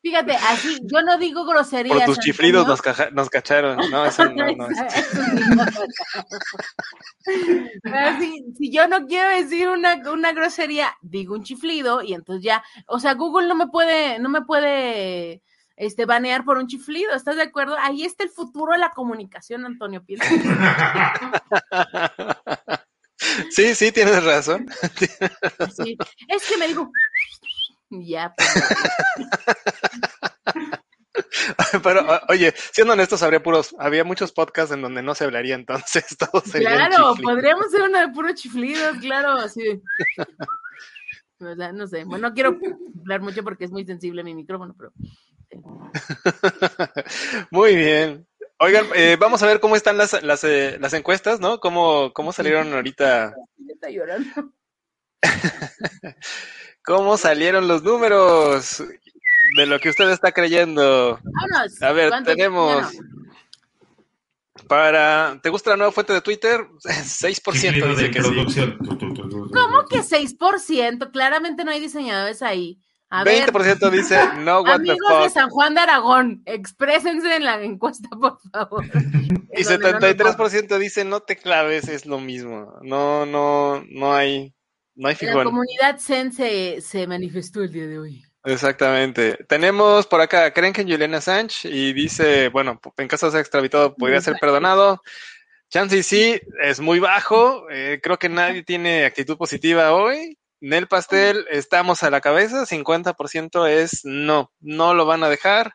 Fíjate, así, yo no digo groserías. Por tus chiflidos nos, cacharon. No, eso no, no. Pero si, si yo no quiero decir una, una grosería, digo un chiflido y entonces ya, o sea, Google no me puede, no me puede este banear por un chiflido, ¿estás de acuerdo? Ahí está el futuro de la comunicación, Antonio Piensa. Sí, sí, tienes razón. Sí, es que me dijo, ya, pues, Pero, oye, siendo honestos, habría puros, había muchos podcasts en donde no se hablaría, entonces claro, podríamos ser una de puro chiflidos, claro, de- O sea, no sé, bueno, no quiero hablar mucho porque es muy sensible mi micrófono, pero Muy bien. Oigan, eh, vamos a ver cómo están las, las, eh, las encuestas, ¿no? ¿Cómo, cómo salieron ahorita? está llorando. ¿Cómo salieron los números de lo que usted está creyendo? Vámonos. A ver, tenemos para... ¿Te gusta la nueva fuente de Twitter? 6% Chiflido dice de que sí. ¿Cómo que 6%? Claramente no hay diseñadores ahí. A 20% ver, dice no, what the amigos de. San Juan de Aragón, exprésense en la encuesta, por favor. Y En donde no nos borren. 73% dice no te claves, es lo mismo. No, no, no hay, no hay La figón. comunidad Zen se, se manifestó el día de hoy. Exactamente. Tenemos por acá, creen que Juliana Sánchez y dice, bueno, en caso de ser extraditado podría ser perdonado. Chance y sí, es muy bajo. eh, creo que nadie tiene actitud positiva hoy. Nel Pastel, estamos a la cabeza. 50% es no, no lo van a dejar.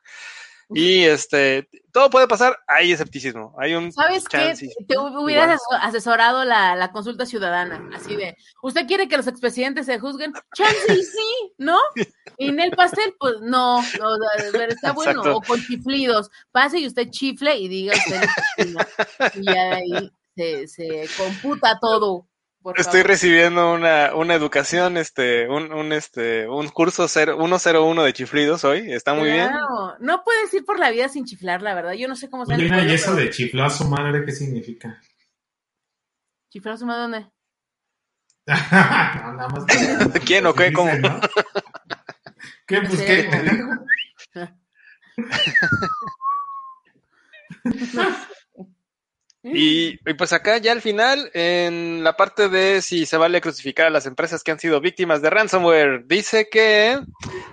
Y este, todo puede pasar. Hay escepticismo. Hay un ¿Sabes qué? Te hu- hubieras asesorado la, la consulta ciudadana, así de, ¿usted quiere que los expresidentes se juzguen? Chance y sí, ¿no? Y en el pastel, pues no, no, está bueno, Exacto. o con chiflidos, pase y usted chifle y diga usted y ahí se, se computa todo por Estoy favor. recibiendo una, una educación, este, un, un, este, un curso cero- 101 de chiflidos hoy. Está muy bien. No puedes ir por la vida sin chiflar, la verdad. Yo no sé cómo se Oye, ¿y eso de chiflar a su madre qué significa? ¿Chiflar a su madre dónde? No, nada más que- ¿Quién o qué? ¿Cómo? ¿no? ¿Qué? Pues Sí. qué. Y, y pues acá ya al final, en la parte de si se vale crucificar a las empresas que han sido víctimas de ransomware, dice que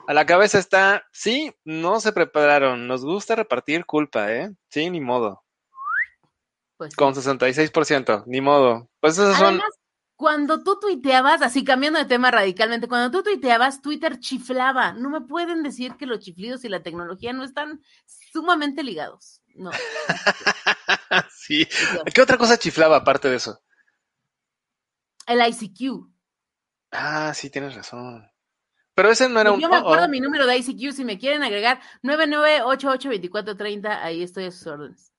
a la cabeza está, sí, no se prepararon, nos gusta repartir culpa, ¿eh? Sí, ni modo. Pues, Con 66%, ni modo. Pues esos son... Además, cuando tú tuiteabas, así cambiando de tema radicalmente, cuando tú tuiteabas, Twitter chiflaba. No me pueden decir que los chiflidos y la tecnología no están sumamente ligados. No. sí. ¿Qué otra cosa chiflaba aparte de eso? El ICQ. Ah, sí, tienes razón. Pero ese no era un... Yo me oh, acuerdo oh. mi número de ICQ, si me quieren agregar, 99882430, ahí estoy a sus órdenes.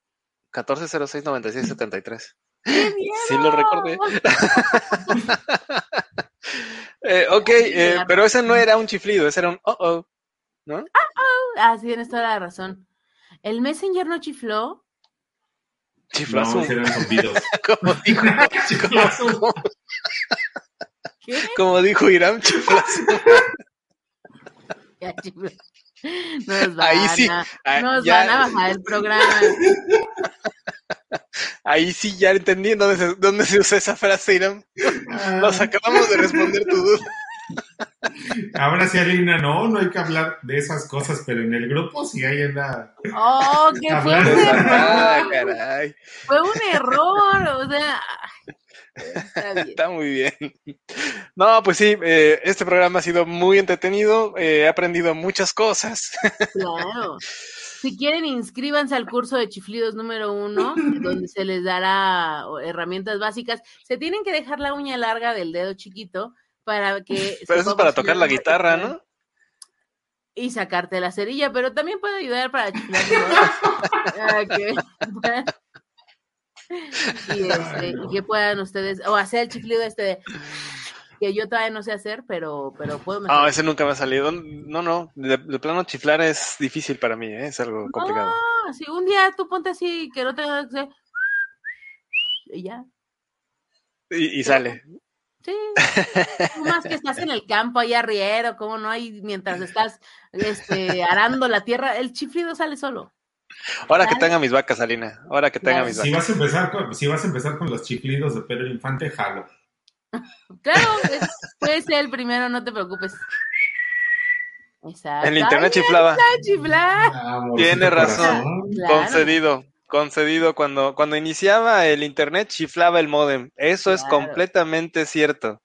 14069673. ¡Qué Sí lo recordé. Eh, ok, eh, pero ese no era un chiflido, ese era un oh oh, ¿no? Ah, sí, tienes toda la razón. ¿El Messenger no chifló? Chiflazo. No, eran como dijo, como, como dijo Irán, chiflazo. Ya chifló. Nos van, Ahí sí, a, ah, nos ya. van a bajar el programa. Ahí sí ya entendí dónde se, dónde se usa esa frase, Irán. Nos acabamos de responder tu duda. Ahora sí, Alina, no, no hay que hablar de esas cosas, pero en el grupo sí hay anda. ¡Oh, qué fue un Ah, caray. Fue un error, o sea... Está bien. Está muy bien. No, pues sí, eh, este programa ha sido muy entretenido. eh, he aprendido muchas cosas. Claro. Si quieren, inscríbanse al curso de chiflidos número uno, donde se les dará herramientas básicas. Se tienen que dejar la uña larga del dedo chiquito para que... Pero eso es para tocar la guitarra, ¿no? Y sacarte la cerilla, pero también puede ayudar para. Ah, que y, este, y que puedan ustedes, o hacer el chiflido este de- que yo todavía no sé hacer, pero, pero puedo mejorar. ese nunca me ha salido. No, no, de, de plano chiflar es difícil para mí, ¿eh? es algo complicado. No, si un día tú ponte así, que no tengas que hacer, y ya. Y, y sale. Sí. Tú más que estás en el campo ahí arriero, como no hay mientras estás este arando la tierra, el chiflido sale solo. Ahora que tenga mis vacas, Alina. Ahora que tenga Claro. mis Si vacas. vas a empezar con, si vas a empezar con los chiflidos de Pedro Infante, jalo. Claro, es- puede ser el primero, no te preocupes. Exacto. En internet Ay, chiflaba. Ah, Tiene razón. Claro. Concedido. Concedido. Cuando, cuando iniciaba el internet, chiflaba el modem. Eso es completamente cierto.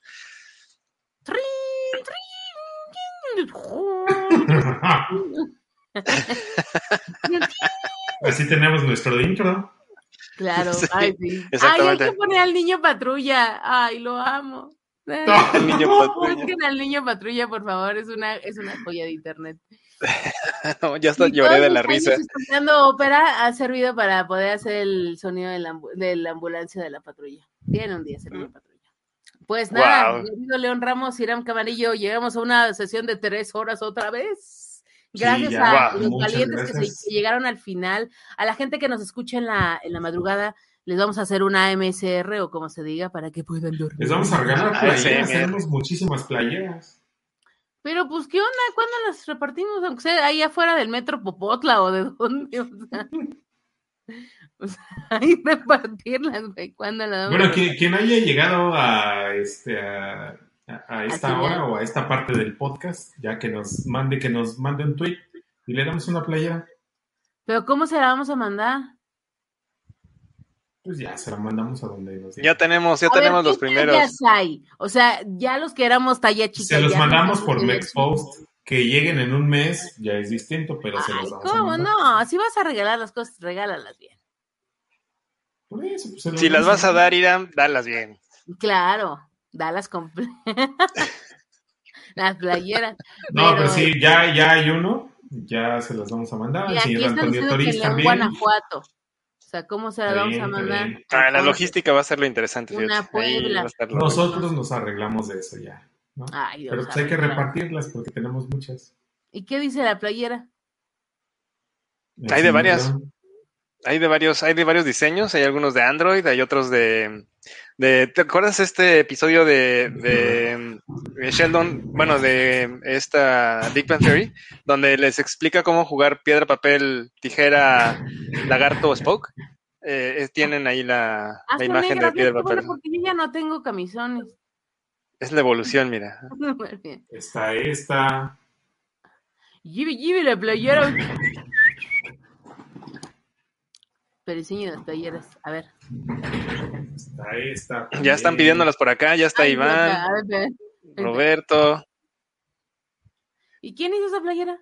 Así tenemos nuestro intro. Claro, Sí, ay, sí. Ay, hay que poner al niño patrulla. Ay, lo amo. El niño patrulla. Busquen al niño patrulla, por favor, es una, es una joya de internet. ya hasta Y lloré de la risa. Escuchando ópera ha servido para poder hacer el sonido de la, de la ambulancia de la patrulla. Tiene un día ese niño patrulla. Pues nada, querido León Ramos, Irán Camarillo, llegamos a una sesión de tres horas otra vez. Sí, Gracias ya. a Guau, los muchas valientes que, que llegaron al final, a la gente que nos escucha en la, en la madrugada, les vamos a hacer una MSR o como se diga para que puedan dormir. Les vamos a regalar playeras. Tenemos muchísimas playeras. Pero pues, ¿qué onda? ¿Cuándo las repartimos? Aunque sea ahí afuera del metro Popotla o de dónde. O sea, o sea, ahí repartirlas, güey. ¿Cuándo las vamos Bueno, quien, quien haya llegado a este a, esta hora o a esta parte del podcast, ya que nos mande, que nos mande un tweet y le damos una playera, Pero ¿cómo se la vamos a mandar? Pues ya se la mandamos a donde nos diga. Ya tenemos, ya A ver, tenemos ¿qué los primeros. hay? O sea, ya los que éramos talla chica. Se los mandamos por talla Mexpost. Que lleguen en un mes ya es distinto, pero se Ay, los vamos a ¿cómo no? Si vas a regalar las cosas, regálalas bien. Por eso, pues, se los Si las vas a dar, Irán, dalas bien. Claro, dalas completas. las playeras. No, pero Pero, sí, ya, ya hay uno. Ya se los vamos a mandar. Y aquí Antonio diciendo que Toriz en también. Guanajuato. O sea, ¿cómo se la vamos bien, a mandar? Ah, la logística va a ser lo interesante. Una Puebla. Nosotros nos arreglamos de eso ya. ¿no? Ay, Dios, Pero pues hay que repartirlas porque tenemos muchas. ¿Y qué dice la playera? Hay de varias. Hay de varios, hay de varios diseños, hay algunos de Android, hay otros de, de ¿te acuerdas este episodio de, de, de Sheldon, bueno, de esta Big Bang Theory, donde les explica cómo jugar piedra, papel, tijera, lagarto o Spoke? Eh, eh, tienen ahí la, imagen negras, de piedra, papel. porque yo ya no tengo camisones. Es la evolución, mira. Está esta. Yibi, la playera. Pero enseñen las playeras. A ver. Está esta. Ya están pidiéndolas por acá, ya está Ay, Iván, a ver. Roberto. ¿Y quién hizo esa playera?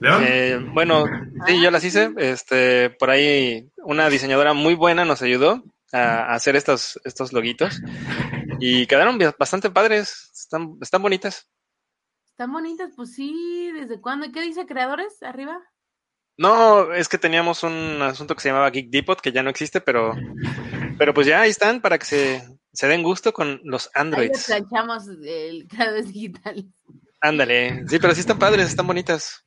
¿León? Eh, bueno, sí, yo las hice. Este, por ahí una diseñadora muy buena nos ayudó a, a hacer estos, estos loguitos y quedaron bastante padres. Están, están bonitas. Están bonitas, pues sí. ¿Desde cuándo? ¿Y ¿Qué dice creadores arriba? No, es que teníamos un asunto que se llamaba Geek Depot que ya no existe, pero, pero pues ya ahí están para que se, se den gusto con los Ahí Androids. planchamos el creadores digital. Ándale. Sí, pero sí están padres, están bonitas.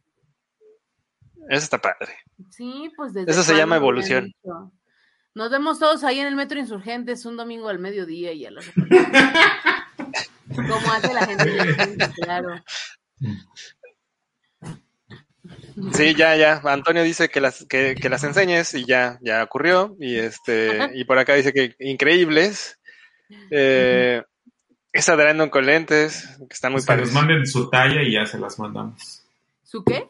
Eso está padre. Sí, pues desde Eso se llama evolución. Nos vemos todos ahí en el Metro Insurgentes un domingo al mediodía y a las Como hace la gente, claro. Sí, ya, ya. Antonio dice que las, que, que las enseñes y ya, ya ocurrió. Y este, y por acá dice que increíbles. Eh, es Adriano con lentes, que están muy que padres. nos manden su talla y ya se las mandamos. ¿Su qué?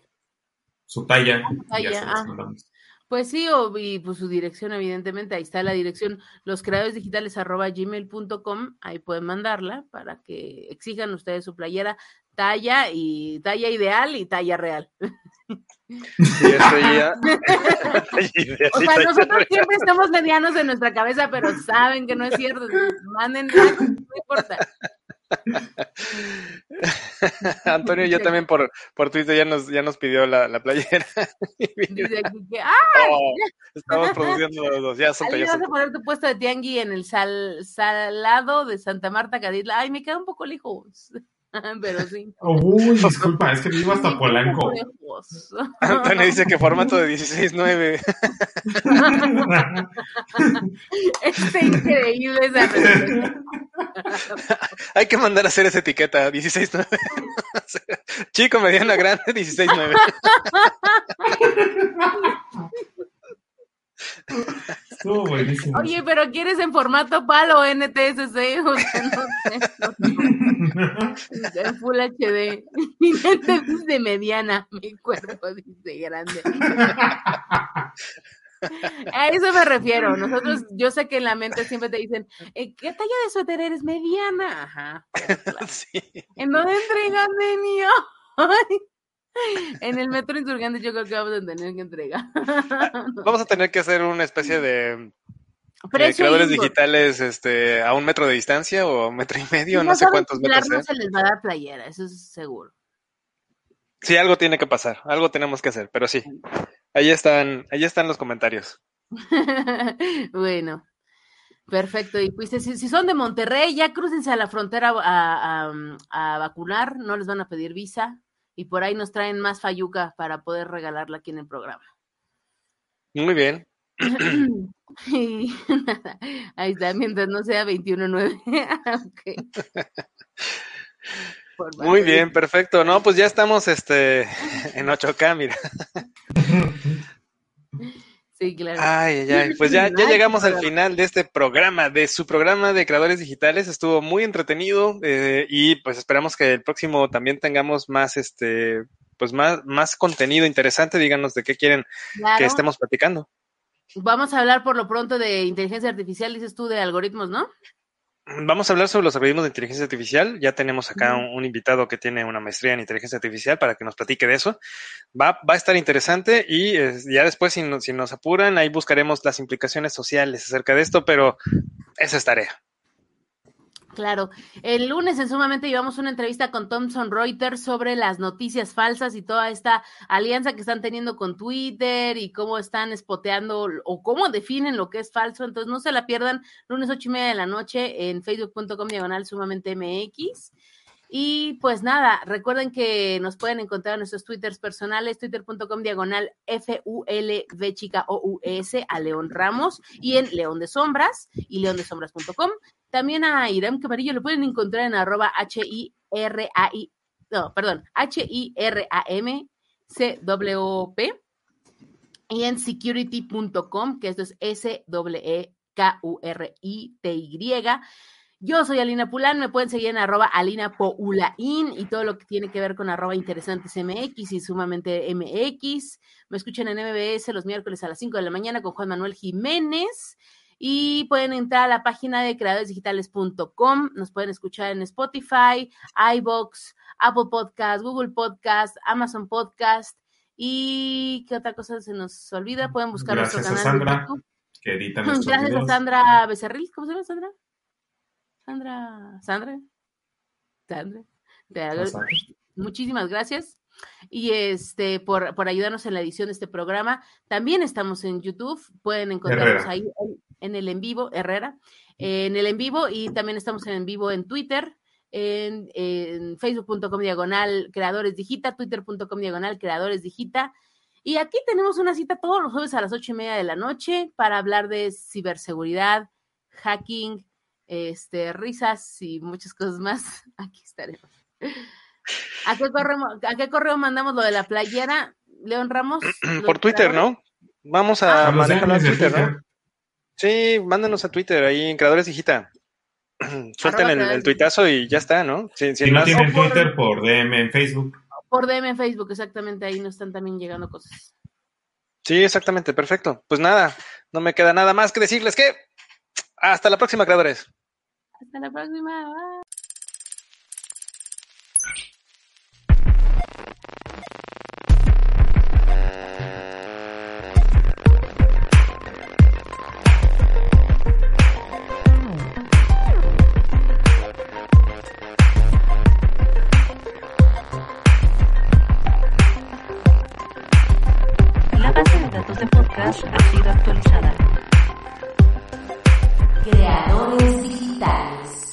Su talla, y talla, ya se las ah. mandamos. Pues sí, o, y pues su dirección, evidentemente, ahí está la dirección, los creadores digitales arroba gmail.com, ahí pueden mandarla para que exijan ustedes su playera, talla y talla ideal y talla real. Y esto ya- O sea, nosotros siempre estamos medianos en nuestra cabeza, pero saben que no es cierto. Manden, no importa. Antonio ya también por, por Twitter ya nos, ya nos pidió la, la playera. Dice. Oh, estamos produciendo los dos. Ya ya vas a poner tu puesto de tiangui en el sal, salado de Santa Marta, Caditla. Ay, me queda un poco lejos. Pero sí. Uy, disculpa, es que vivo hasta Polanco. Antonio dice que formato de 16.9. Está increíble esa respuesta. Hay que mandar a hacer esa etiqueta, 16.9. Chico, mediana, grande, 16.9. Estuvo buenísimo. Oye, pero ¿quieres en formato PAL o NTSC? O sea, no sé, no. En Full HD. Mi mente dice mediana, mi cuerpo dice grande. A eso me refiero. Nosotros, yo sé que en la mente siempre te dicen, "Eh, ¿qué talla de suéter eres? Mediana. Ajá. claro. Sí. ¿En dónde entregan, niño? Ay. En el metro insurgente yo creo que vamos a tener que entregar. Vamos a tener que hacer una especie de creadores digitales este, a un metro de distancia o a un metro y medio, Si no sé cuántos metros No se les va a dar playera, eso es seguro. Sí, algo tiene que pasar, algo tenemos que hacer, pero sí. Ahí están, ahí están los comentarios. bueno, perfecto. Y pues si, si son de Monterrey, ya crúcense a la frontera a, a- a vacunar, no les van a pedir visa. Y por ahí nos traen más fayuca para poder regalarla aquí en el programa. Muy bien. Y nada, ahí está, mientras no sea 21.9. Ok. Por Muy bien, perfecto. No, pues ya estamos este en 8K, mira. Sí, claro. Ay, ay, ay. Pues ya, ya llegamos al final de este programa, de su programa de creadores digitales. Estuvo muy entretenido eh, y pues esperamos que el próximo también tengamos más, este, pues más, más contenido interesante. Díganos de qué quieren que estemos platicando. Vamos a hablar por lo pronto de inteligencia artificial, dices tú, de algoritmos, ¿no? Vamos a hablar sobre los algoritmos de inteligencia artificial. Ya tenemos acá un, un invitado que tiene una maestría en inteligencia artificial para que nos platique de eso. Va, va a estar interesante y eh, ya después, si, no- si nos apuran, ahí buscaremos las implicaciones sociales acerca de esto, pero esa es tarea. Claro. El lunes en Sumamente llevamos una entrevista con Thomson Reuters sobre las noticias falsas y toda esta alianza que están teniendo con Twitter y cómo están espoteando o cómo definen lo que es falso. Entonces no se la pierdan lunes ocho y media de la noche en facebook.com diagonal sumamente MX. Y pues nada, recuerden que nos pueden encontrar en nuestros twitters personales, twitter.com diagonal F-U-L-V chica O-U-S a León Ramos y en León de Sombras y leondesombras.com. También a Irán Camarillo lo pueden encontrar en arroba H-I-R-A-I, no, perdón, H-I-R-A-M-C-W-P y en security.com, que esto es S-W-E-K-U-R-I-T-Y. Yo soy Alina Pulán, me pueden seguir en arroba Alina Poulain y todo lo que tiene que ver con arroba interesantes MX y sumamente MX. Me escuchan en MBS los miércoles a las 5 de la mañana con Juan Manuel Jiménez y pueden entrar a la página de creadoresdigitales.com. Nos pueden escuchar en Spotify, iBox, Apple Podcast, Google Podcast, Amazon Podcast y qué otra cosa se nos olvida. Pueden buscar Gracias nuestro a canal Sandra, de YouTube. que edita Gracias a. Sandra Becerril. ¿Cómo se llama Sandra? Sandra. Sandra. Sandra. Sandra. Muchísimas gracias. Y este, por, por ayudarnos en la edición de este programa. También estamos en YouTube. Pueden encontrarnos Herrera. ahí en, en el en vivo, Herrera, en el en vivo, y también estamos en en vivo en Twitter, en, en facebook.com diagonal creadores digita, twitter.com diagonal creadores digita. Y aquí tenemos una cita todos los jueves a las ocho y media de la noche para hablar de ciberseguridad, hacking, este, risas y muchas cosas más. Aquí estaremos. ¿A qué correo, a qué correo mandamos lo de la playera, León Ramos? ¿Los Por Twitter, creadores? ¿no? Vamos a A los manejarlo en Twitter, ¿no? Sí, mándanos a Twitter, ahí en Creadores Digita. Suelten el, tuitazo y ya está, ¿no? Sin, sin Si no más. tienen Twitter, por DM en Facebook. Por DM en Facebook, exactamente, ahí nos están también llegando cosas. Sí, exactamente, perfecto. Pues nada, no me queda nada más que decirles que hasta la próxima, creadores. Hasta la próxima. Bye. Podcast ha sido actualizada. Creadores digitales.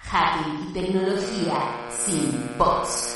Hacking y tecnología sin bots.